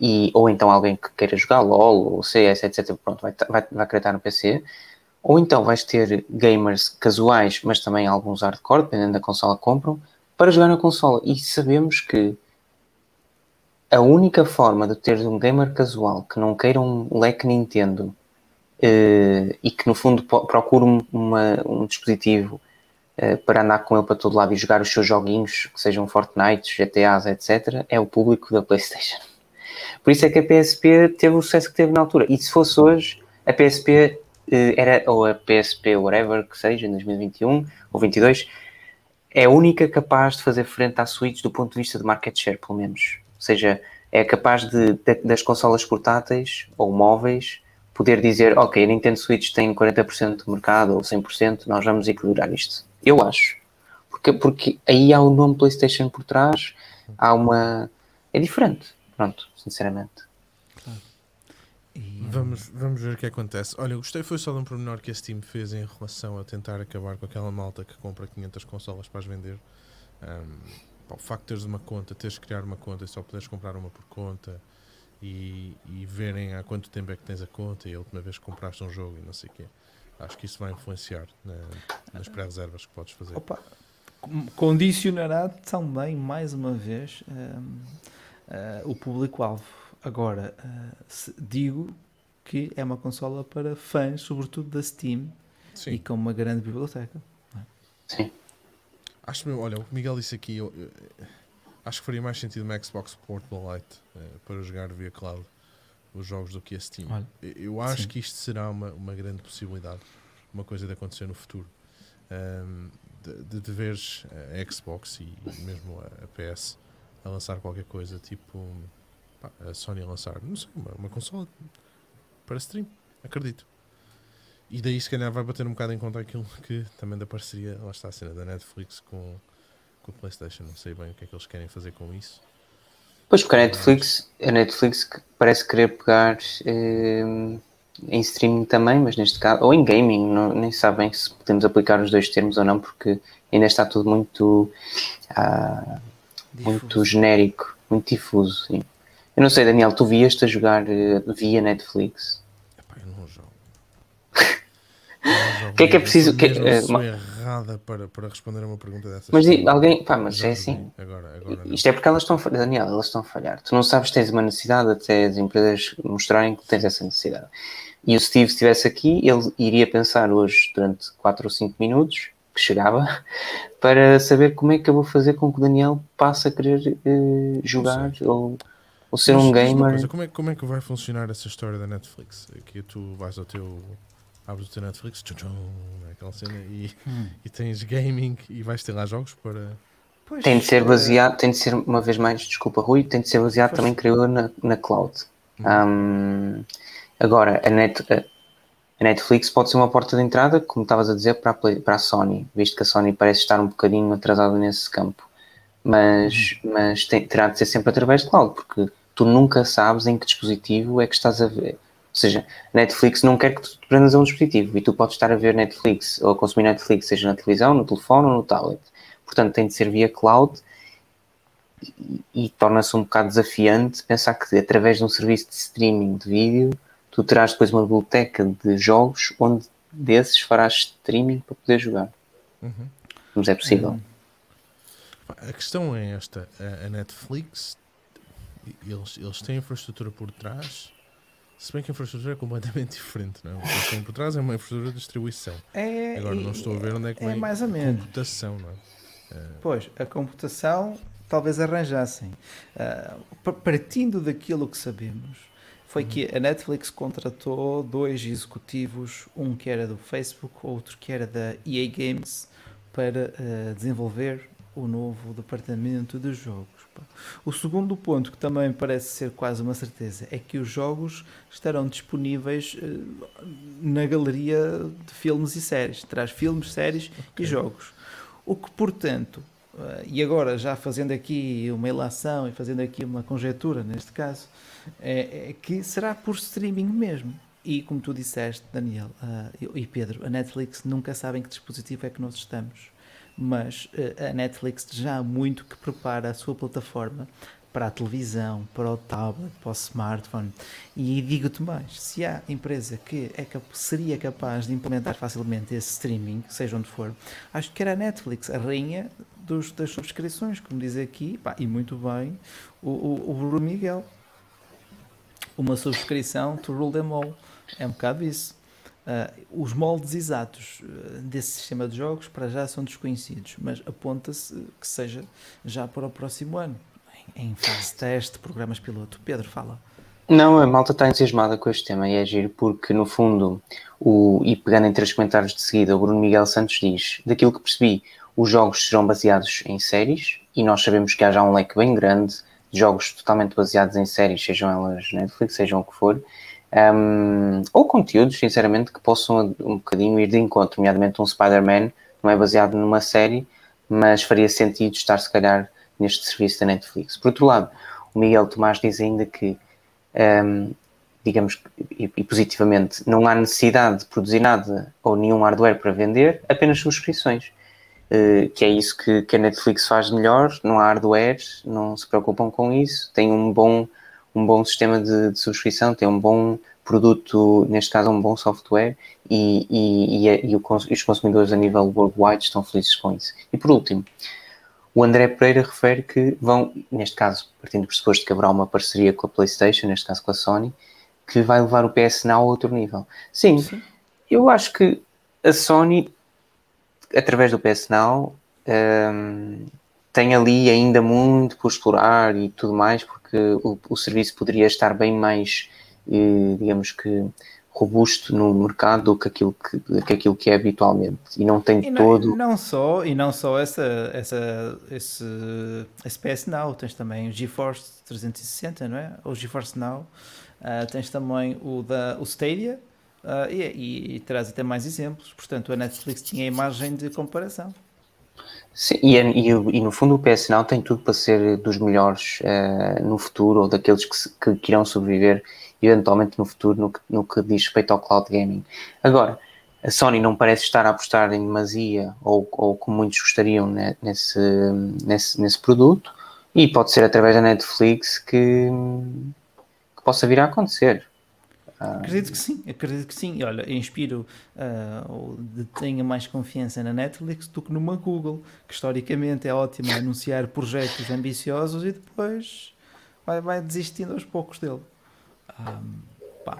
e, ou então alguém que queira jogar LOL ou CS, etc. Pronto, vai, vai, vai querer estar no PC. Ou então vais ter gamers casuais, mas também alguns hardcore, dependendo da consola que compram, para jogar na consola. E sabemos que a única forma de ter um gamer casual que não queira um leque Nintendo uh, e que no fundo procure uma, um dispositivo uh, para andar com ele para todo lado e jogar os seus joguinhos, que sejam Fortnite, GTAs, etc., é o público da PlayStation. Por isso é que a PSP teve o sucesso que teve na altura. E se fosse hoje, a PSP uh, eh, era, ou a PSP, whatever que seja, em 2021 ou 22, é a única capaz de fazer frente à Switch do ponto de vista de market share, pelo menos. Seja, é capaz de, de das consolas portáteis ou móveis poder dizer, ok, a Nintendo Switch tem 40% do mercado ou 100%, nós vamos equilibrar isto. Eu acho. Porque, porque aí há o nome PlayStation por trás, há uma. É diferente. Pronto, sinceramente. Claro. Vamos, vamos ver o que acontece. Olha, gostei foi só de um pormenor que a Steam fez em relação a tentar acabar com aquela malta que compra 500 consolas para as vender. Um, o facto de teres uma conta, teres de criar uma conta e só poderes comprar uma por conta e, e verem há quanto tempo é que tens a conta e a última vez que compraste um jogo e não sei o quê. Acho que isso vai influenciar na, nas pré-reservas que podes fazer. Opa, condicionará também, mais uma vez, um, uh, o público-alvo. Agora, uh, digo que é uma consola para fãs, sobretudo da Steam, Sim. e com uma grande biblioteca. É? Sim. Acho que, olha, o que Miguel disse aqui, eu, eu, acho que faria mais sentido uma Xbox Portable Lite uh, para jogar via cloud os jogos do que a Steam. Olha, eu acho sim. que isto será uma, uma grande possibilidade, uma coisa de acontecer no futuro. Um, de, de, veres a Xbox e mesmo a, a, PS a lançar qualquer coisa, tipo pá, a Sony a lançar, não sei, uma, uma consola para stream, acredito. E daí se calhar vai bater um bocado em conta aquilo que também da parceria, lá está a cena da Netflix com, com o Playstation, não sei bem o que é que eles querem fazer com isso. Pois porque a Netflix, a Netflix parece querer pegar eh, em streaming também, mas neste caso, ou em gaming, não, nem sabem se podemos aplicar os dois termos ou não, porque ainda está tudo muito, ah, muito genérico, muito difuso. Sim. Eu não sei, Daniel, tu vias-te a jogar uh, via Netflix? Epá, eu não jogo. O que é que é preciso? Que, uh, errada para, para responder a uma pergunta dessas. Mas alguém, pá, mas é assim. Agora, agora Isto é porque elas estão a falhar, Daniel, elas estão a falhar. Tu não sabes que tens uma necessidade até as empresas mostrarem que tens essa necessidade. E o Steve, se estivesse aqui, ele iria pensar hoje durante 4 ou 5 minutos, que chegava, para saber como é que eu vou fazer com que o Daniel passe a querer uh, jogar ou ou ser mas, um gamer. Coisa, como, é, como é que vai funcionar essa história da Netflix? Que tu vais ao teu. Abres o teu Netflix, tchum, tchum, aquela cena, e, hum. e tens gaming e vais ter lá jogos para. Pois, tem de ser é. baseado, tem de ser, uma vez mais, desculpa Rui, tem de ser baseado pois. também, creio na, na cloud. Hum. Um, agora, a, Net, a Netflix pode ser uma porta de entrada, como estavas a dizer, para a, Play, para a Sony, visto que a Sony parece estar um bocadinho atrasada nesse campo. Mas, hum. mas tem, terá de ser sempre através de cloud, porque tu nunca sabes em que dispositivo é que estás a ver. Ou seja, Netflix não quer que tu te prendas a um dispositivo e tu podes estar a ver Netflix ou a consumir Netflix, seja na televisão, no telefone ou no tablet. Portanto, tem de ser via cloud e, e torna-se um bocado desafiante pensar que através de um serviço de streaming de vídeo tu terás depois uma biblioteca de jogos onde desses farás streaming para poder jogar. Uhum. Mas é possível. Uhum. A questão é esta: a Netflix eles, eles têm infraestrutura por trás, se bem que a infraestrutura é completamente diferente, não é? O que têm por trás é uma infraestrutura de distribuição. É, Agora não estou a ver onde é que é vem mais ou menos. computação, não é? é? Pois, a computação talvez arranjassem. Uh, partindo daquilo que sabemos, foi uhum. que a Netflix contratou dois executivos, um que era do Facebook, outro que era da EA Games, para uh, desenvolver o novo departamento de jogos. O segundo ponto, que também parece ser quase uma certeza, é que os jogos estarão disponíveis eh, na galeria de filmes e séries. Traz filmes, séries okay. e jogos. O que, portanto, eh, e agora já fazendo aqui uma ilação e fazendo aqui uma conjectura neste caso, é, é que será por streaming mesmo. E como tu disseste, Daniel uh, e Pedro, a Netflix nunca sabe em que dispositivo é que nós estamos mas uh, a Netflix já há muito que prepara a sua plataforma para a televisão, para o tablet, para o smartphone. E digo-te mais: se há empresa que é seria capaz de implementar facilmente esse streaming, seja onde for, acho que era a Netflix, a rainha dos, das subscrições, como diz aqui, pá, e muito bem, o, o, o Bruno Miguel. Uma subscrição to rule them all. É um bocado isso. Uh, os moldes exatos uh, desse sistema de jogos para já são desconhecidos, mas aponta-se que seja já para o próximo ano, em, em fase de teste, programas piloto. Pedro, fala. Não, a malta está entusiasmada com este tema e é giro porque, no fundo, o, e pegando em três comentários de seguida, o Bruno Miguel Santos diz: daquilo que percebi, os jogos serão baseados em séries e nós sabemos que há já um leque bem grande de jogos totalmente baseados em séries, sejam elas Netflix, sejam o que for, um, ou conteúdos, sinceramente, que possam um bocadinho ir de encontro, nomeadamente um Spider-Man, não é baseado numa série, mas faria sentido estar, se calhar, neste serviço da Netflix. Por outro lado, o Miguel Tomás diz ainda que, um, digamos, e, e, positivamente, não há necessidade de produzir nada ou nenhum hardware para vender, apenas subscrições. Uh, que é isso que, que, a Netflix faz melhor, não há hardware, não se preocupam com isso, tem um bom um bom sistema de, de, subscrição, tem um bom produto, neste caso um bom software e, e, e, e, os consumidores a nível worldwide estão felizes com isso. E por último, o André Pereira refere que vão, neste caso, partindo do pressuposto que haverá uma parceria com a PlayStation, neste caso com a Sony, que vai levar o PS Now a outro nível. Sim, Sim. eu acho que a Sony, através do PS Now, um, tem ali ainda muito por explorar e tudo mais, porque o, o serviço poderia estar bem mais, eh, digamos que, robusto no mercado do que aquilo que, que, aquilo que é habitualmente. E não tem e não, todo não só e não só essa essa esse, esse PS Now tens também o GeForce 360 não é? O GeForce Now. Uh, tens também o da o Stadia uh, e, e, e traz até mais exemplos. Portanto a Netflix tinha a imagem de comparação Sim, e, e, e, no fundo o PS Now tem tudo para ser dos melhores uh, no futuro ou daqueles que, que, que, irão sobreviver eventualmente no futuro no que, no que diz respeito ao cloud gaming. Agora, a Sony não parece estar a apostar em demasia ou, ou como muitos gostariam né, nesse, nesse, nesse produto e pode ser através da Netflix que, que possa vir a acontecer. Acredito que sim, acredito que sim. Olha, inspiro uh, tenha mais confiança na Netflix do que numa Google, que historicamente é ótima a anunciar projetos ambiciosos e depois vai, vai desistindo aos poucos dele. Um, pá,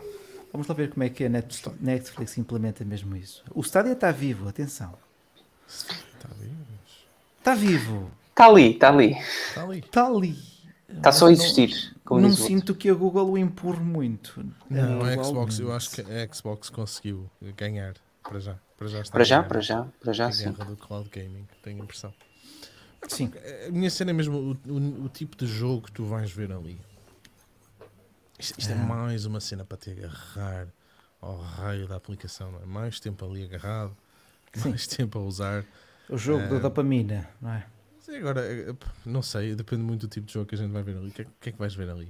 vamos lá ver como é que a Netflix, Netflix implementa mesmo isso. O Stadia está vivo, atenção. Está vivo. Está vivo. Está ali, está ali. Está ali. Está ali. Está só a existir. Não, não sinto que a Google o empurre muito. Não, a Xbox, eu acho que a Xbox conseguiu ganhar para já. Para já, para já, para já, para já, sim. do cloud gaming, tenho a impressão. Sim. A minha cena é mesmo o, o, o, tipo de jogo que tu vais ver ali. Isto, isto é. é mais uma cena para te agarrar ao raio da aplicação, não é? Mais tempo ali agarrado, sim. mais tempo a usar. O jogo da dopamina, não é? Sim, agora, eh, não sei, depende muito do tipo de jogo que a gente vai ver ali. O que, é, que, é que vais ver ali?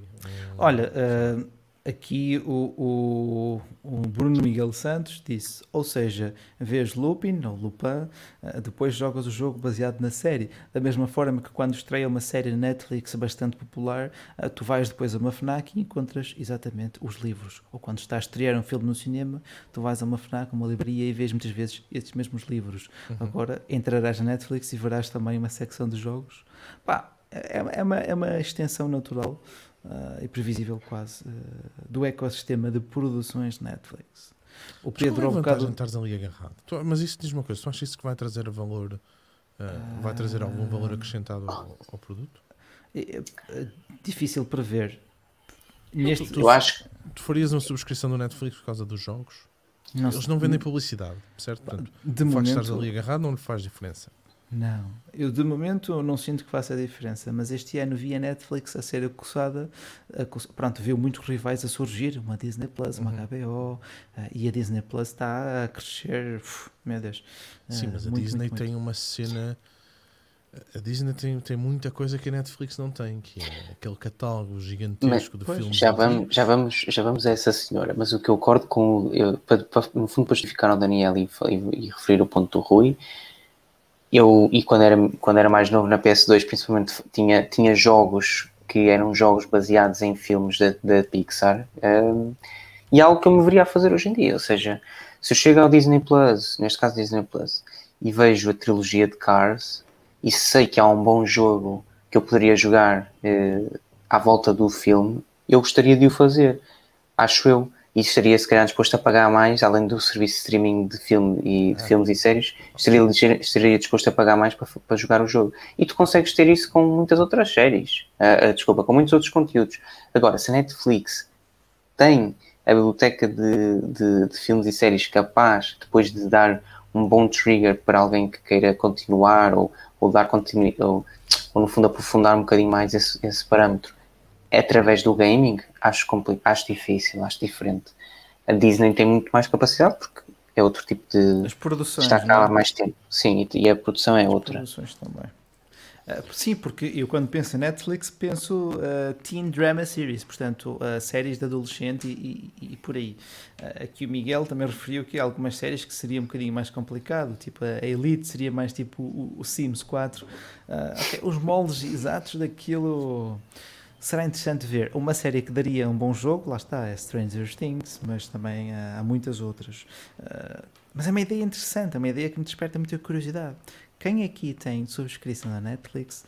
Olha, uh, aqui o, o, o, Bruno Miguel Santos disse, ou seja, vês Lupin ou Lupin, eh, depois jogas o jogo baseado na série. Da mesma forma que quando estreia uma série na Netflix bastante popular, eh, tu vais depois a uma FNAC e encontras exatamente os livros. Ou quando estás a estrear um filme no cinema, tu vais a uma FNAC, uma livraria e vês muitas vezes esses mesmos livros. Uhum. Agora entrarás na Netflix e verás também uma secção de jogos. Pá, é, é, uma, é uma extensão natural e previsível quase uh, do ecossistema de produções Netflix. O Pedro, um bocado. Estares ali agarrado. Tu, mas isso diz uma coisa: tu achas isso que vai trazer valor? Uh, vai trazer algum valor acrescentado ao, ao produto? É, é, difícil prever. Neste... Tu, tu, eu acho tu farias uma subscrição do Netflix por causa dos jogos? Não Eles não vendem publicidade, certo? Portanto, de o facto de estares ali agarrado não lhe faz diferença. Não, eu de momento não sinto que faça a diferença, mas este ano vi a Netflix a ser acusada, acus... pronto, viu muitos rivais a surgir, uma Disney Plus, uma Uhum. HBO, eh, e a Disney Plus está a crescer, uf, meu Deus. Sim, Eh, mas a muito, Disney muito, tem muito. uma cena. A Disney tem, tem muita coisa que a Netflix não tem, que é aquele catálogo gigantesco de pois, filmes. Já vamos, já, vamos, já vamos a essa senhora, mas o que eu acordo com. Eu, para, para- no fundo, para justificar ao Daniel e, e, e referir o ponto do Rui, eu, e quando era, quando era mais novo na PS2, principalmente, tinha, tinha jogos que eram jogos baseados em filmes da, Pixar, hum, e é algo que eu me veria a fazer hoje em dia. Ou seja, se eu chego ao Disney Plus, neste caso Disney Plus, e vejo a trilogia de Cars, e sei que há um bom jogo que eu poderia jogar eh, à volta do filme, eu gostaria de o fazer, acho eu. E estaria se calhar disposto a pagar mais, além do serviço de streaming de, filme e, de filmes e séries, estaria, estaria disposto a pagar mais para, para jogar o jogo. E tu consegues ter isso com muitas outras séries, Ah, ah, desculpa, com muitos outros conteúdos. Agora, se a Netflix tem a biblioteca de, de, de filmes e séries capaz, depois de dar um bom trigger para alguém que queira continuar ou, ou dar continuidade, ou, ou no fundo aprofundar um bocadinho mais esse, esse parâmetro através do gaming, acho, acho difícil, acho diferente. A Disney tem muito mais capacidade porque é outro tipo de. As produções, Está cá é? há mais tempo. Sim, e, a produção é outra. produções também. Ah, sim, porque eu quando penso em Netflix penso ah, Teen Drama Series, portanto, ah, séries de adolescente e, e- e por aí. Ah, aqui o Miguel também referiu que há algumas séries que seria um bocadinho mais complicado, tipo a Elite seria mais tipo o, o Sims 4. Ah, ok, Os moldes exatos daquilo será interessante ver. Uma série que daria um bom jogo, lá está, é Stranger Things, mas também ah, há muitas outras. Ah, mas é uma ideia interessante, é uma ideia que me desperta muita curiosidade. Quem aqui tem subscrição na Netflix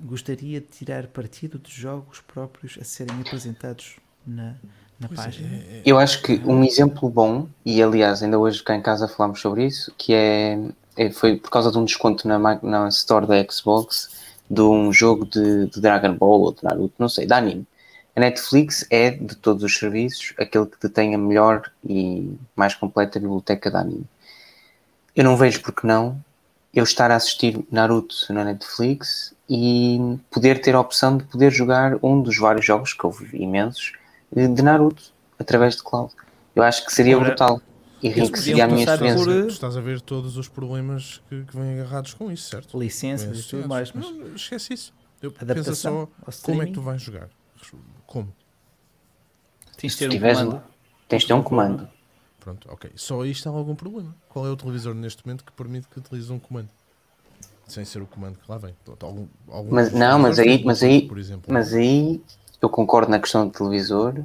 gostaria de tirar partido dos jogos próprios a serem apresentados na, na Pois é, página? é- Eu acho que um exemplo bom, e aliás, ainda hoje cá em casa falámos sobre isso, que é, é- foi por causa de um desconto na, na Store da Xbox de um jogo de, de Dragon Ball ou de Naruto, não sei, de anime. A Netflix é, de todos os serviços, aquele que detém a melhor e mais completa biblioteca de anime. Eu não vejo porque não eu estar a assistir Naruto na Netflix e poder ter a opção de poder jogar um dos vários jogos, que houve imensos, de Naruto, através de cloud. Eu acho que seria Ora, brutal. E eles enriqueceria a minha experiência. por- Tu estás a ver todos os problemas que, que vêm agarrados com isso, certo? Licenças e tudo mais, mas Não, esquece isso. Eu penso adaptação só como é que tu vais jogar. Como? tens de Se ter um comando. Tens de ter um comando. Pronto, ok. Só isto há algum problema. Qual é o televisor neste momento que permite que utilize um comando? Sem ser o comando que lá vem. Algum, algum Mas- não, mas aí- mas aí- Por exemplo. Mas aí eu concordo na questão do televisor,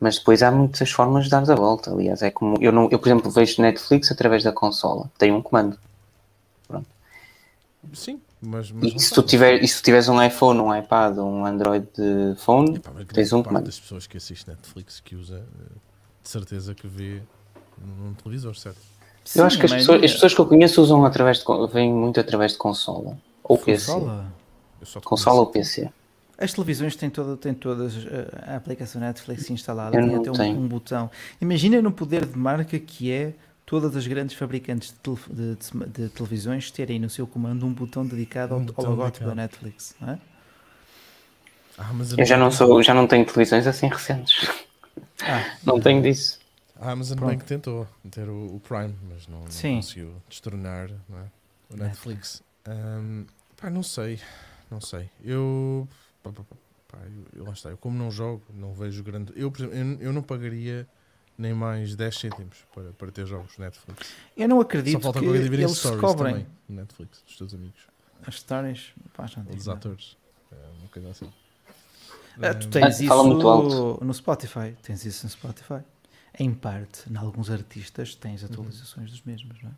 mas depois há muitas formas de dar a volta. Aliás, é como eu, não, eu, por exemplo, vejo Netflix através da consola. Tem um comando. Sim, mas. mas E se tu, tiver, e se tu tiveres um iPhone, um iPad ou um Android phone, Epá, mas grande tens um comando. das pessoas que assistem Netflix que usa, eh, de certeza que vê num televisor, certo? Sim, Eu acho que as pessoas, as pessoas que eu conheço usam através de, vêm muito através de consola. Ou PC. Consola? Eu só Consola ou. PC. As televisões têm, toda, têm todas eh, a aplicação Netflix instalada, Eu tem até um, um botão. Imagina no poder de marca que é todas as grandes fabricantes de, tele- de- de- de televisões terem no seu comando um botão dedicado ao, Um ao botão logotipo da dedicado. Netflix. não é? Ah, mas a Eu já não, sou, já não tenho televisões assim recentes. Ah, Não tenho disso. A Amazon Pronto. Bank tentou ter o, o Prime, mas não, não conseguiu destronar não é? o Netflix. Ahm, pá, não sei, não sei. Eu, pá, pá, pá, eu, eu lá está. Eu como não jogo, não vejo grande. Eu, por exemplo, eu, eu não pagaria nem mais 10 cêntimos para, para ter jogos Netflix. eu não Só acredito falta que eles cobrem também Netflix, dos teus amigos, as stories. Pá, já nada. atores. É uma coisa assim. Ah, tu Ahm, tens Fala isso muito alto. no Spotify. Tens isso no Spotify. Em parte, em alguns artistas, tens atualizações dos mesmos, não é?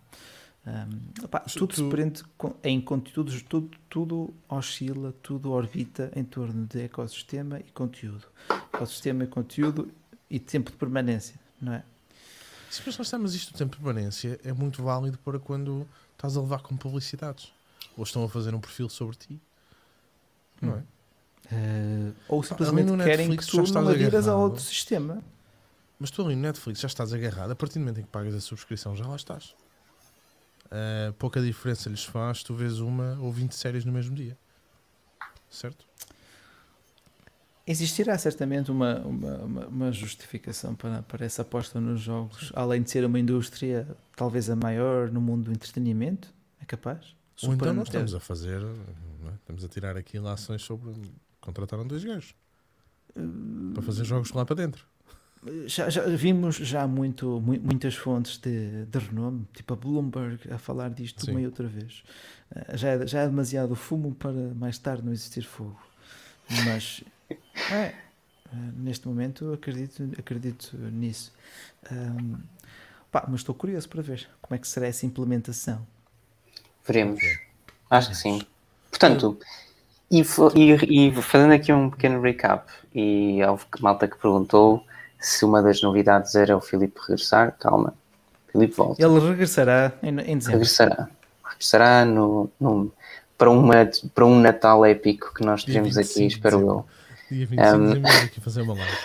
Opá, Mas tudo se tu- prende com- em conteúdos, tudo, tudo oscila, tudo orbita em torno de ecossistema e conteúdo. Ecossistema e conteúdo e tempo de permanência, não é? Sim, mas lá está, mas isto do tempo de permanência é muito válido para quando estás a levar com publicidades. Ou estão a fazer um perfil sobre ti. Não é? Eh, ou ali simplesmente no querem Netflix que já tu estás não adiras a agarrado. outro sistema. Mas tu ali no Netflix já estás agarrado. A partir do momento em que pagas a subscrição, já lá estás. Uh, pouca diferença lhes faz tu vês uma ou 20 séries no mesmo dia. Certo? Existirá certamente uma, uma, uma, justificação para, para essa aposta nos jogos, além de ser uma indústria talvez a maior no mundo do entretenimento, é capaz? Ou então nós estamos a fazer, é? estamos a tirar aqui lações sobre. Contrataram dois gajos uh, para fazer jogos lá para dentro. Já, já, vimos já muito, muitas fontes de, de renome, tipo a Bloomberg, a falar disto Sim. uma e outra vez. Uh, já, é, já é demasiado fumo para mais tarde não existir fogo. Mas é, uh, neste momento acredito, acredito nisso. Um, pá, mas estou curioso para ver como é que será essa implementação. Veremos. Acho que sim. Portanto, e, e, e, fazendo aqui um pequeno recap, e houve malta que perguntou se uma das novidades era o Filipe regressar, calma, Filipe volta. Ele regressará em, em dezembro. Regressará. Regressará no, no, para, uma, para um Natal épico que nós teremos aqui, espero eu. Dia 25 um, de aqui fazer uma live.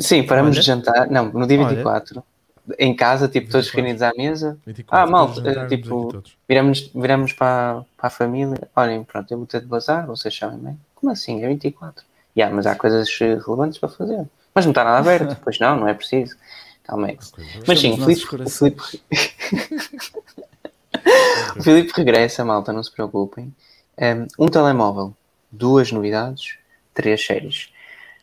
Sim, paramos Olha. de jantar. Não, no dia 24. Olha em casa, tipo, todos reunidos à mesa. 24, ah, mal, tipo, viramos, viramos para, para a família. Olhem, pronto, eu vou ter de bazar, vocês sabem bem. Como assim? É 24. Yeah, mas há coisas relevantes para fazer. Mas não está nada aberto. pois não, não é preciso. Calma aí. Mas sim, o Filipe, o Filipe... o Filipe regressa, malta, não se preocupem. Um, um telemóvel, duas novidades, três séries.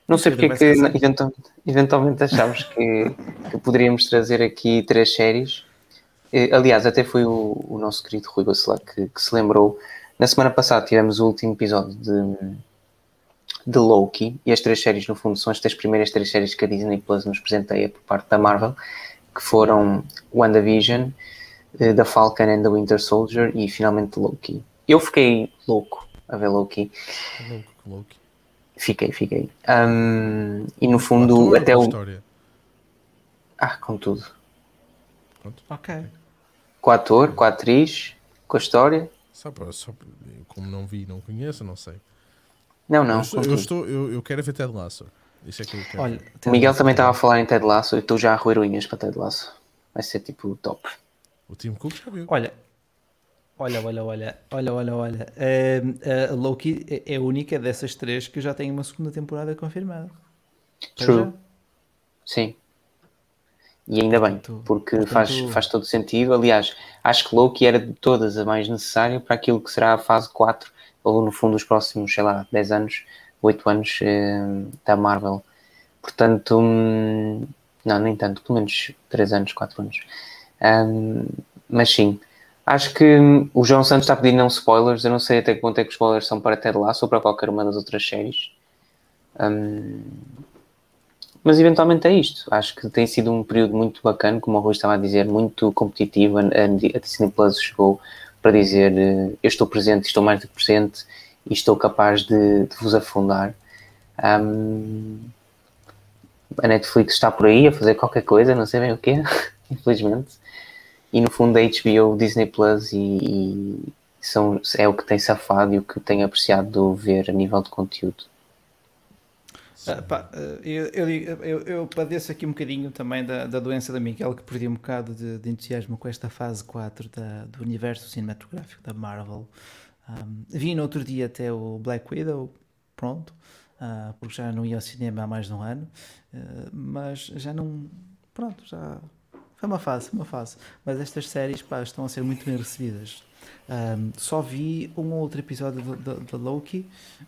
Não sei porque é que eventualmente, eventualmente achámos que, que, poderíamos trazer aqui três séries. Aliás, até foi o, o nosso querido Rui Bacelar que, que, se lembrou. Na semana passada tivemos o último episódio de, de Loki e as três séries, no fundo, são as três primeiras três séries que a Disney Plus nos presenteia por parte da Marvel, que foram WandaVision, eh, The Falcon and the Winter Soldier e finalmente Loki. Eu fiquei louco a ver Loki. Louco, Loki. Fiquei, fiquei. Um, e no fundo, até o. História? Ah, com tudo. Pronto. Ok. Com o ator, com a atriz, com a história. Só, para, só como não vi, não conheço, não sei. Não, não. Eu, estou, eu, estou, eu, eu, quero ver Ted Lasso. Isso é que eu quero. Olha, o Miguel Lasso também estava a falar em Ted Lasso e estou já a roer unhas para Ted Lasso. Vai ser tipo top. O Tim Cook já viu. Olha, Olha, olha, olha, olha, olha, olha. Uh, uh, Loki é, é a única dessas três que já tem uma segunda temporada confirmada. True. Sim. E ainda bem, porque portanto, faz, faz todo sentido. Aliás, acho que Loki era de todas a mais necessária para aquilo que será a fase 4, ou no fundo os próximos, sei lá, 10 anos, 8 anos uh, da Marvel. Portanto, hum, não, nem tanto, pelo menos 3 anos, 4 anos. Um, mas sim, Acho que o João Santos está pedindo não spoilers. Eu não sei até que ponto é que os spoilers são para Ted Lasso ou para qualquer uma das outras séries. Um, mas eventualmente é isto. Acho que tem sido um período muito bacana, como o Rui estava a dizer, muito competitivo. A, a Disney Plus chegou para dizer: eh, Eu estou presente, estou mais do que presente e estou capaz de, de vos afundar. Um, a Netflix está por aí a fazer qualquer coisa, não sei bem o que, infelizmente e no fundo a HBO, Disney Plus e, e, são, é o que tem safado e o que tem apreciado ver a nível de conteúdo. Ah, pá, ah, eu, eu, eu, eu, padeço aqui um bocadinho também da, da doença da Miguel, que perdi um bocado de, de entusiasmo com esta fase 4 da, do universo cinematográfico da Marvel. Um, vi no outro dia até o Black Widow, pronto, uh, porque já não ia ao cinema há mais de um ano, uh, mas já não. Pronto, já foi uma fase, uma fase. Mas estas séries pá, estão a ser muito bem recebidas. Um, só vi um ou outro episódio da Loki,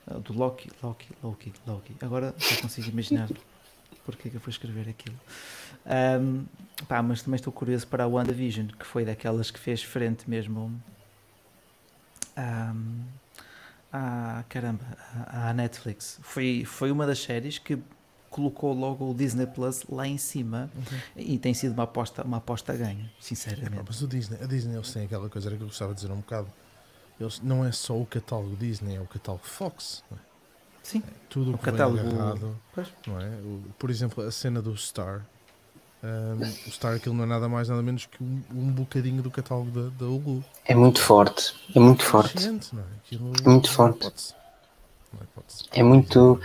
uh, do Loki, Loki, Loki, Loki. Agora já consigo imaginar porque é que eu fui escrever aquilo. Um, pá, mas também estou curioso para a WandaVision, que foi daquelas que fez frente mesmo um, à, caramba, à, à Netflix. Foi, foi uma das séries que colocou logo o Disney Plus lá em cima uhum. e tem sido uma aposta, uma aposta a ganho, sinceramente. É, mas o Disney, a Disney eles têm aquela coisa que eu gostava de dizer um bocado. Eles, não é só o catálogo Disney, é o catálogo Fox. É? Sim. É tudo o que catálogo... vem agarrado. Não é? O, por exemplo, a cena do Star. Um, o Star aquilo não é nada mais nada menos que um, um bocadinho do catálogo da, da Hulu. É muito forte. É muito forte. Gente, não é? Aquilo é muito forte. É muito.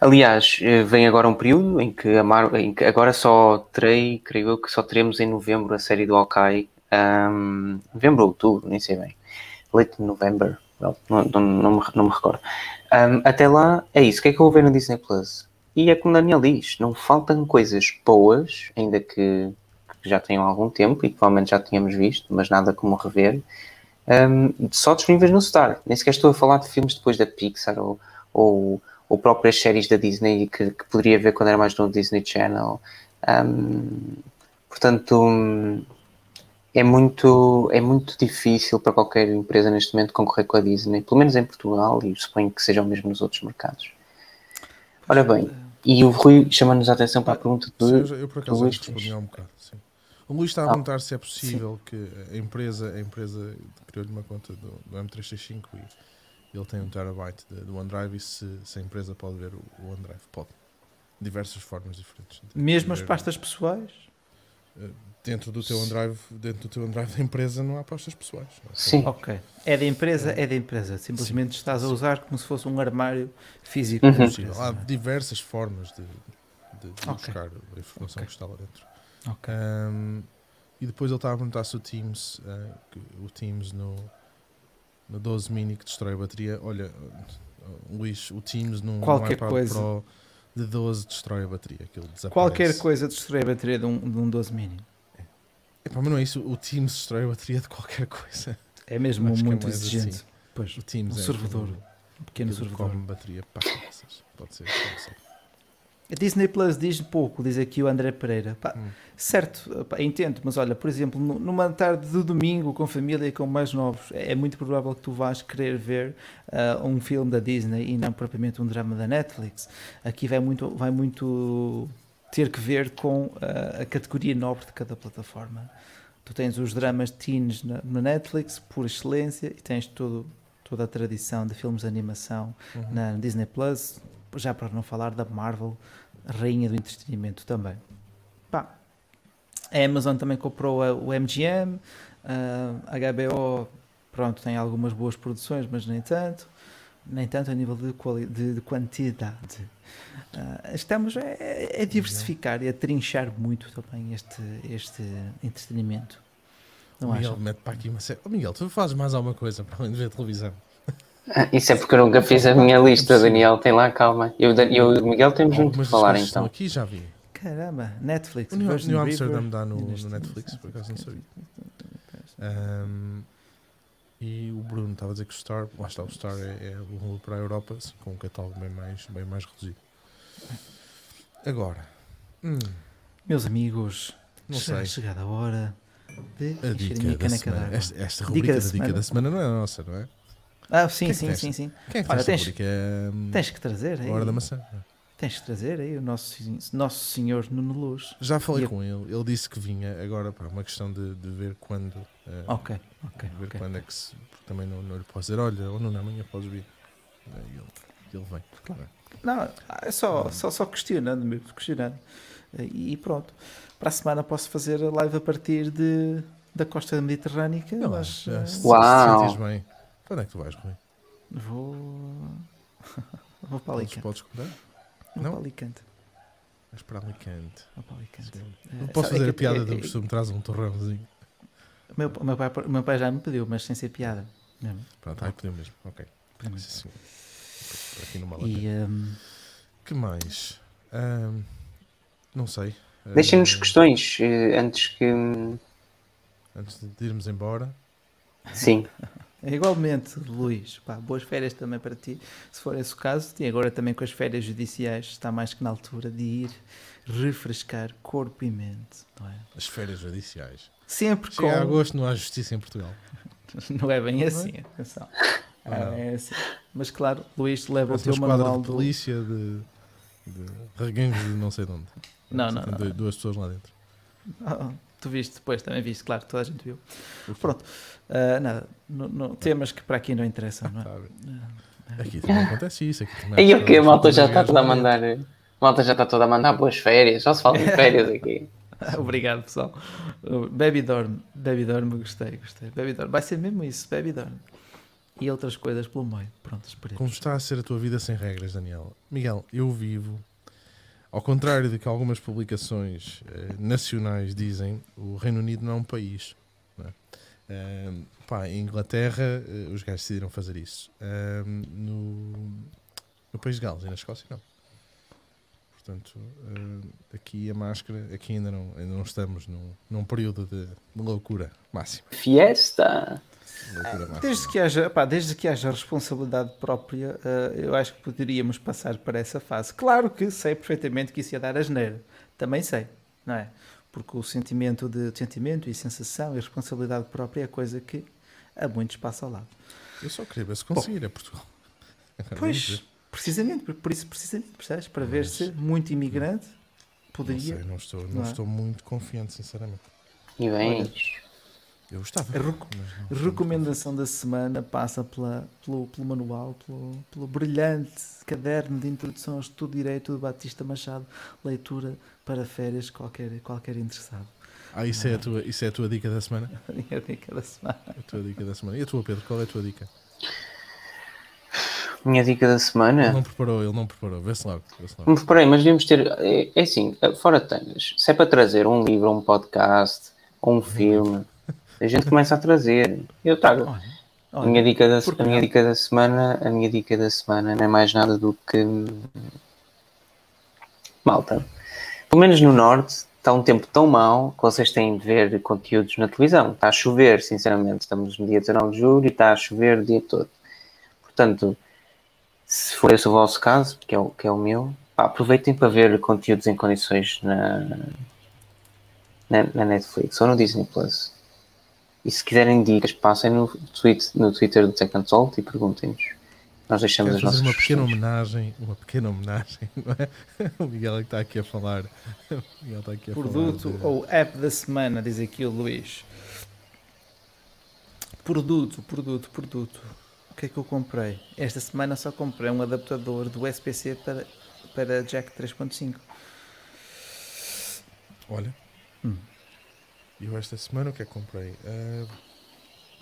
Aliás, eh, vem agora um período em que, a em que agora só terei, creio eu, que só teremos em novembro a série do Hawkeye um, novembro ou outubro, nem sei bem, late November, well, não, não, não, me, não me recordo. Um, até lá, é isso. O que é que eu vou ver no Disney Plus? E é como Daniel diz, não faltam coisas boas, ainda que, que já tenham algum tempo e que provavelmente já tínhamos visto, mas nada como rever, um, só disponíveis no Star. Nem sequer estou a falar de filmes depois da Pixar ou, ou, ou próprias séries da Disney que, que poderia ver quando era mais no Disney Channel. Um, portanto, é muito, é muito difícil para qualquer empresa neste momento concorrer com a Disney, pelo menos em Portugal, e suponho que seja o mesmo nos outros mercados. Ora bem, e o Rui chama-nos a atenção para a pergunta do. Sim, eu, por acaso Luís respondi há um bocado. Sim. O Luís está a Ah, perguntar se é possível que a empresa, a empresa criou-lhe uma conta do, do M365 e ele tem um terabyte de- do OneDrive e se, se a empresa pode ver o, o OneDrive. Pode. Diversas formas diferentes. Mesmo as pastas pessoais? Dentro do teu OneDrive, dentro do teu OneDrive da empresa não há pastas pessoais. é? Sim, Ok. É da empresa, é da empresa. Simplesmente estás a usar como se fosse um armário físico. Uhum. empresa. Há diversas formas de, de- de Ok. buscar a informação Ok. que está lá dentro. Ok. Um, e depois ele estava a perguntar se o Teams, uh, o Teams no, no 12 mini que destrói a bateria. Olha, uh, Luís, o Teams num, Qualquer iPad coisa. Pro de 12 destrói a bateria. Aquilo desaparece. Qualquer coisa destrói a bateria de um, de um 12 mini. Epá, mas não é isso. O Teams destrói a bateria de qualquer coisa. É mesmo Acho é muito mais exigente. assim. Pois, O Teams um é servidor. um pequeno servidor. come bateria para. Pode ser. Pode ser. A Disney Plus diz pouco, diz aqui o André Pereira. Pá, Hum. Certo, pá, entendo, mas olha, por exemplo, nu- numa tarde de domingo com família e com mais novos, é é muito provável que tu vás querer ver ah, um filme da Disney e não propriamente um drama da Netflix. Aqui vai muito, vai muito ter que ver com ah, a categoria nobre de cada plataforma. Tu tens os dramas teens na, na Netflix, por excelência, e tens todo, toda a tradição de filmes de animação Uhum. na Disney Plus, já para não falar da Marvel, rainha do entretenimento também. Pá, a Amazon também comprou a- o MGM, a HBO, pronto, tem algumas boas produções, mas nem tanto, nem tanto a nível de, quali- de- de quantidade. Ah, estamos a, a diversificar e a trinchar muito também este, este entretenimento. O Não Miguel acham? mete para aqui uma série. Oh, Miguel, tu fazes mais alguma coisa para além de ver televisão? Ah, isso é porque eu nunca fiz a minha lista, Daniel. Tem lá, calma. Eu, e o Miguel temos muito Algumas que das falar então. aqui já vi. Caramba, Netflix, O New, New Amsterdam dá no, no Netflix, por acaso não sabia. Um, e o Bruno estava a dizer que o Star, lá está, o Star é, é o Hulu para a Europa, assim, com um catálogo bem mais, bem mais reduzido. Agora, hum, Meus amigos, não sei. chegada a hora de A encher dica minha caneca d'água. Esta, esta Dica rubrica da da, dica semana. da semana não é nossa, não é? Ah, sim, Quem é que sim, sim, sim. Quem é que Olha, tens- rubrica? É, hum, Tens que trazer aí. a hora da maçã. Tens que trazer aí o nosso, nosso senhor Nuno Luz. Já falei E com ele, ele disse que vinha agora para uma questão de, de ver quando. eh, Ok, ok, ver ok. quando é que se. porque Também não, não lhe posso dizer, olha, ou não, amanhã podes vir. Eh, Ele, ele vem, claro. Não, é só, só, só questionando mesmo, questionando. E pronto. Para a semana posso fazer a live a partir de, da costa mediterrânica, lá, mas já, eh, se- se sentes bem. Para onde é que tu vais, Rui? vou. vou para Alicante. podes contar? Vou Não? para Alicante. Vais para Alicante. Vou para Alicante. Eh, Não posso fazer é a piada é- do é- que tu me traz um torrãozinho. O meu, meu pai, meu pai já me pediu, mas sem ser piada. Mesmo. Pronto, aí podemos mesmo. Ok. Sim, sim. Aqui não vale a E hum, que mais? Ahm, não sei. Deixem-nos Ah, questões eh, antes que. Antes de irmos embora. Sim, igualmente, Luís, pá, boas férias também para ti, se for esse o caso. E agora também com as férias judiciais, está mais que na altura de ir refrescar corpo e mente. Não, é? As férias judiciais. Sempre com. Chega a agosto, não há justiça em Portugal. Não é bem assim, atenção. Ou Ah, não? é assim. Mas claro, Luís leva o teu manual de do. polícia de, de reguengos de não sei de onde. Não, não, não, não. Duas pessoas lá dentro. Ah, tu viste depois, também viste, claro, toda a gente viu. Pronto, ah, nada, no- no- temas que para aqui não interessam, não é? Tá. Ah, Aqui também acontece isso. Aqui há o que a malta já está toda a mandar. A malta já está toda a mandar boas férias. Só se fala em férias aqui. Obrigado, pessoal. Uh, Baby Dorme, Baby Dorme, gostei, gostei. Baby Dorme, vai ser mesmo isso, Baby Dorme. E outras coisas pelo meio. Pronto, esperemos. Como está a ser a tua vida sem regras, Daniel? Miguel, eu vivo, ao contrário do que algumas publicações eh, nacionais dizem, o Reino Unido não é um país. Ahm, pá, em Inglaterra, eh, os gajos decidiram fazer isso. Ahm, no, no País de Gales e na Escócia, não. Portanto, aqui a máscara, aqui ainda não, ainda não estamos num, num período de, de loucura máxima. Fiesta! Máxima. Desde que haja, pá, desde que haja responsabilidade própria, eh, eu acho que poderíamos passar para essa fase. Claro que sei perfeitamente que isso ia dar asneira. Também sei, não é? Porque o sentimento de sentimento e sensação e responsabilidade própria é coisa que a muitos passa ao lado. Eu só queria ver se conseguir, é Portugal. Pois, ver. precisamente, por- por isso precisamente, percebes? Para ver Mas- se muito imigrante Não poderia. sei, não estou, não não é? estou muito confiante, sinceramente. E bens. Eu gostava. A reco- não Recomendação da semana passa pela, pelo, pelo manual, pelo, pelo brilhante caderno de introdução ao estudo de direito do Batista Machado, leitura para férias, qualquer, qualquer interessado. Ah, isso é, a tua, isso é a tua dica da semana? Minha dica da semana. A tua dica da semana. E a tua, Pedro? Qual é a tua dica? Minha dica da Ele semana. não preparou, ele não preparou. Vê-se logo. Não logo. me reparei, mas devíamos ter. É, é assim, fora tangas. Se é para trazer um livro, um podcast ou um filme, a gente começa a trazer. Eu trago. Olha, A olha, minha, dica da, a minha dica da semana, a minha dica da semana não é mais nada do que malta. Pelo menos no norte está um tempo tão mau que vocês têm de ver conteúdos na televisão. Está a chover, sinceramente. Estamos no dia 19 de julho e está a chover o dia todo. Portanto, se for esse o vosso caso, que é o, que é o meu, pá, aproveitem para ver conteúdos em condições na, na, na Netflix ou no Disney Plus. E se quiserem dicas, passem no, tweet, no Twitter do Tech Salt e perguntem-nos. Nós deixamos Quero as nossas fazer uma pequena homenagem, uma pequena homenagem, não é? O Miguel é que está aqui a falar. O Miguel está aqui a Produto falar. de- ou app da semana, diz aqui o Luís. Produto, produto, produto. O que é que eu comprei? Esta semana só comprei um adaptador do SPC para, para Jack 3.5. Olha. Hum. Eu esta semana o que é que comprei? Ah,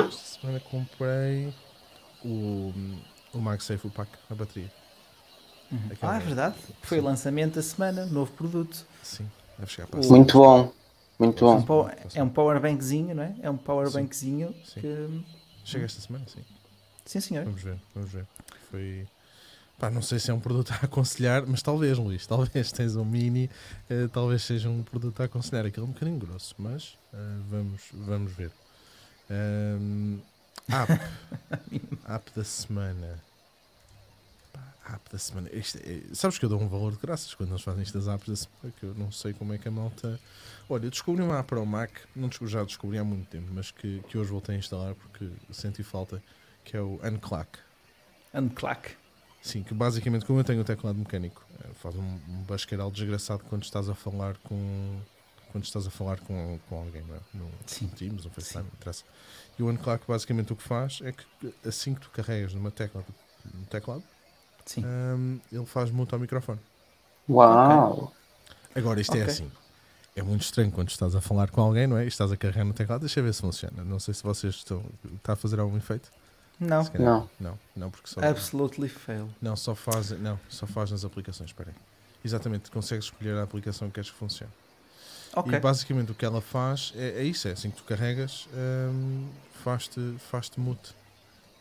esta semana comprei o, o MagSafe, o pack, a bateria. Aquele- Ah, é verdade. Foi Sim. lançamento da semana, novo produto. Sim, deve chegar para a O- semana. Muito bom, muito Um bom. é um powerbankzinho, não é? É um powerbankzinho Sim. que. Chega esta semana, sim. Sim, senhor. Vamos ver, vamos ver. Foi. Pá, não sei se é um produto a aconselhar, mas talvez, Luís, talvez tens um mini, eh, talvez seja um produto a aconselhar. Aquele é um bocadinho grosso, mas eh, vamos, vamos ver. Ahm, app. app da semana. App da semana. Isto é- sabes que eu dou um valor de graças quando eles fazem estas apps da semana, que eu não sei como é que a malta. Olha, eu descobri uma app para o Mac, não descobri, já descobri há muito tempo, mas que, que hoje voltei a instalar porque senti falta, que é o Unclack. Unclack. Sim, que basicamente, como eu tenho o teclado mecânico, eh, faz um, um basqueiral desgraçado quando estás a falar com quando estás a falar com, com alguém, não é? No Sim. Teams, no FaceTime, não interessa. E o Unclack basicamente o que faz é que assim que tu carregas numa tecla no teclado, Sim. hum, ele faz mute ao microfone. Uau! Agora isto é Ok. assim. É muito estranho quando estás a falar com alguém, não é? E estás a carregar no teclado, deixa eu ver se funciona. Não sei se vocês estão. Está a fazer algum efeito? Não. Não. Não, não, porque só. Absolutely fail. Não, só faz, não, só faz nas aplicações, espera aí. Exatamente, consegues escolher a aplicação que queres que funcione. Ok. E basicamente o que ela faz é, é isso, é assim que tu carregas, hum, faz-te faz mute.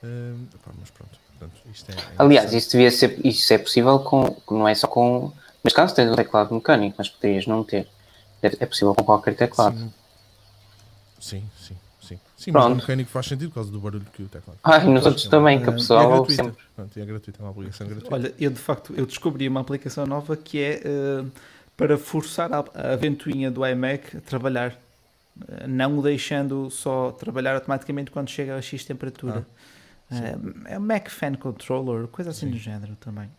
Hum, epá, mas pronto, portanto, isto é, é Aliás, isso devia ser, isso é possível com, não é só com, neste caso tens um teclado mecânico, mas poderias não ter. Deve- É possível com qualquer teclado. Sim, sim, sim. Sim, sim mas Pronto. o mecânico faz sentido por causa do barulho que o teclado. Ai, nos outros também, que a Ah, E é pessoa gratuita. sempre. Pronto, é gratuita, é uma aplicação gratuita. Olha, eu de facto eu descobri uma aplicação nova que é eh, para forçar a, a ventoinha do iMac a trabalhar, Eh, não o deixando só trabalhar automaticamente quando chega a X temperatura. Eh, é um Mac Fan Controller, coisa assim Sim. do género também.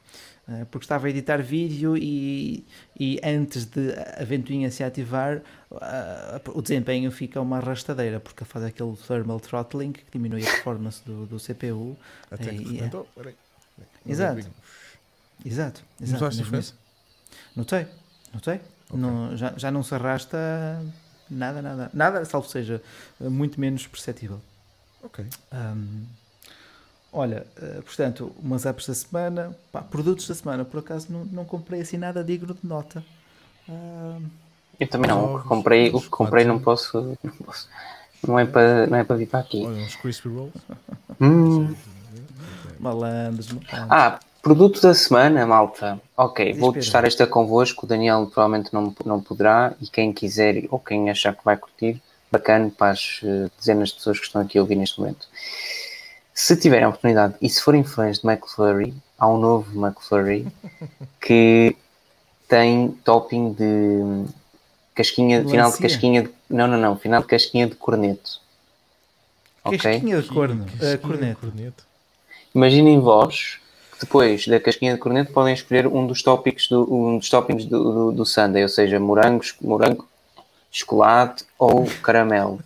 Eh, porque estava a editar vídeo e, e antes de a ventoinha se ativar, ah, o desempenho fica uma arrastadeira, porque faz aquele thermal throttling que diminui a performance do, do CPU. Até que é, repente, é. oh, peraí. Exato. Exato. exato Notaste a diferença? Notei, notei. Não, já, já não se arrasta nada, nada, nada, salvo seja muito menos perceptível. Ok. Ahm, olha, eh, portanto, umas apps da semana, pá, produtos da semana, por acaso não, não comprei assim nada digno de nota. Ahm, Eu também não. O que comprei, o que comprei não posso. Não posso. Não é para, não é para vir para aqui. Olha, uns crispy rolls. Hum. Malandros, malandros. Ah, produto da semana, malta. Ok, vou testar esta convosco. O Daniel provavelmente não, não poderá. E quem quiser ou quem achar que vai curtir, bacana para as eh, dezenas de pessoas que estão aqui a ouvir neste momento. Se tiverem a oportunidade e se forem fãs de McFlurry, há um novo McFlurry que tem topping de casquinha, final de casquinha de, não, não, não, final de casquinha de corneto. Ok? Casquinha de corno. Casquinha de corneto. corneto. Imaginem vós que depois da casquinha de corneto podem escolher um dos tópicos do, um dos toppings do, do, do sundae, ou seja, morangos, morango, chocolate ou caramelo.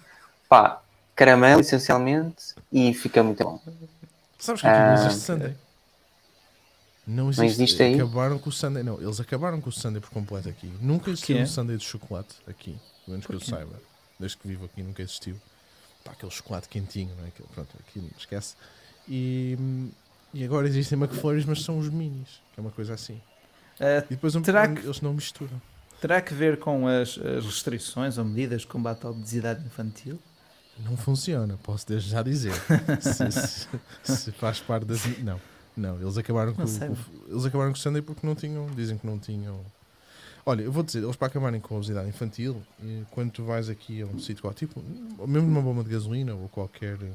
Pá, caramelo essencialmente e fica muito bom. Sabes que aqui não Ah, existe Sunday? Não existe. existe aí? Acabaram com o Sunday. Não, eles acabaram com o Sunday por completo aqui. Nunca existiu um Sunday de chocolate aqui. Pelo menos que eu saiba. Desde que vivo aqui nunca existiu. Pá, aquele chocolate quentinho, não é? Aquele, pronto, aqui não esquece. E, e agora existem McFlurries, mas são os minis. Que é uma coisa assim. Eh, E depois um, Terá um- que- eles não misturam. terá que ver com as, as restrições ou medidas de combate à obesidade infantil? Não funciona, posso desde já dizer. se, se- se faz parte das. Não, não, eles acabaram com, com- eles acabaram com o Sunday porque não tinham, dizem que não tinham. Olha, eu vou dizer, eles para acabarem com a obesidade infantil, eh, quando tu vais aqui a um sítio qual, tipo, mesmo numa bomba de gasolina ou qualquer. eh,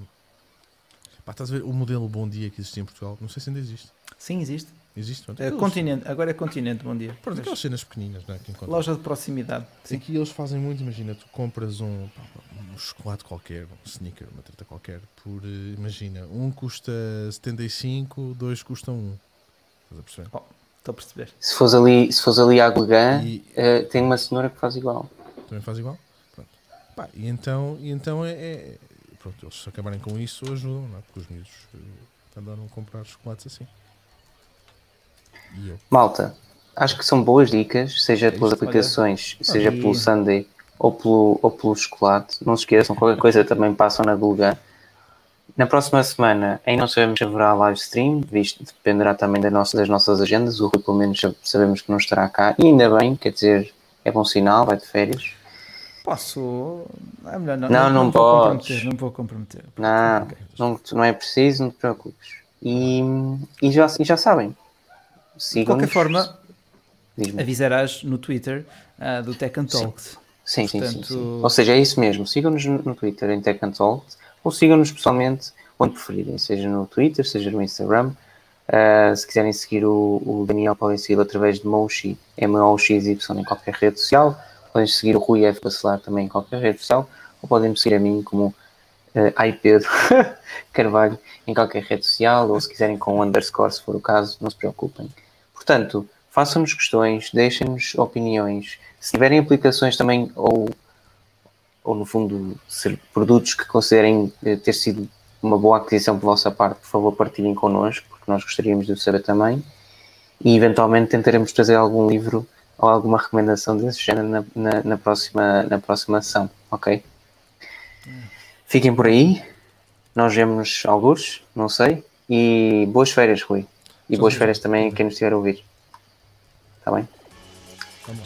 Pá, estás a ver o modelo Bom Dia que existia em Portugal? Não sei se ainda existe. Sim, existe. Existe? É continente, agora é continente, bom dia. Pronto, aquelas cenas pequeninas, não é? Que encontras. Loja de proximidade. Sim. Aqui eles fazem muito, imagina, tu compras um, um chocolate qualquer, um sneaker, uma treta qualquer, por, eh, imagina, um custa 75, dois custam 1. Estás a perceber? Estou a perceber. Se fores ali, se fores ali à Glegã, E eh, tem uma senhora que faz igual. também faz igual? Pronto. Pá, e então, e então é, é- Pronto, eles se acabarem com isso ajudam, não é? Porque os miúdos eh, andaram a comprar chocolates assim. Malta, acho que são boas dicas, seja pelas aplicações, seja pelo Sunday ou pelo, ou pelo chocolate. Não se esqueçam, qualquer coisa também passam na Gulga. Na próxima semana, ainda não sabemos se haverá live stream, visto dependerá também da nossa, das nossas agendas. O Rui, pelo menos, sabemos que não estará cá. E ainda bem, quer dizer, é bom sinal, vai de férias. Posso. É melhor não. Não, não podes. comprometer. Não vou comprometer. Não, não, não é preciso, não te preocupes. E, e, já, e já sabem. De qualquer forma, avisarás no Twitter ah, do Tech and Talks. Sim, sim, sim, Portanto- sim. Ou seja, é isso mesmo. Sigam-nos no Twitter em Tech and Talk ou sigam-nos pessoalmente onde preferirem, seja no Twitter, seja no Instagram. Ah, se quiserem seguir o, o Daniel, podem segui-lo através de Moshi, M-O-X-Y em qualquer rede social. Podem seguir o Rui F. Bacelar também em qualquer rede social. Ou podem seguir a mim como uh, Ai Pedro Carvalho em qualquer rede social. Ou se quiserem com underscore, se for o caso, não se preocupem. Portanto, façam-nos questões, deixem-nos opiniões. Se tiverem aplicações também ou, ou no fundo, ser produtos que considerem eh, ter sido uma boa aquisição por vossa parte, por favor, partilhem connosco, porque nós gostaríamos de saber também. E eventualmente tentaremos trazer algum livro ou alguma recomendação desse género na, na, na próxima, na próxima ação, ok? Fiquem por aí. Nós vemos alguns, não sei. E boas férias, Rui. E boas férias também a quem nos estiver a ouvir. Está bem? Lá.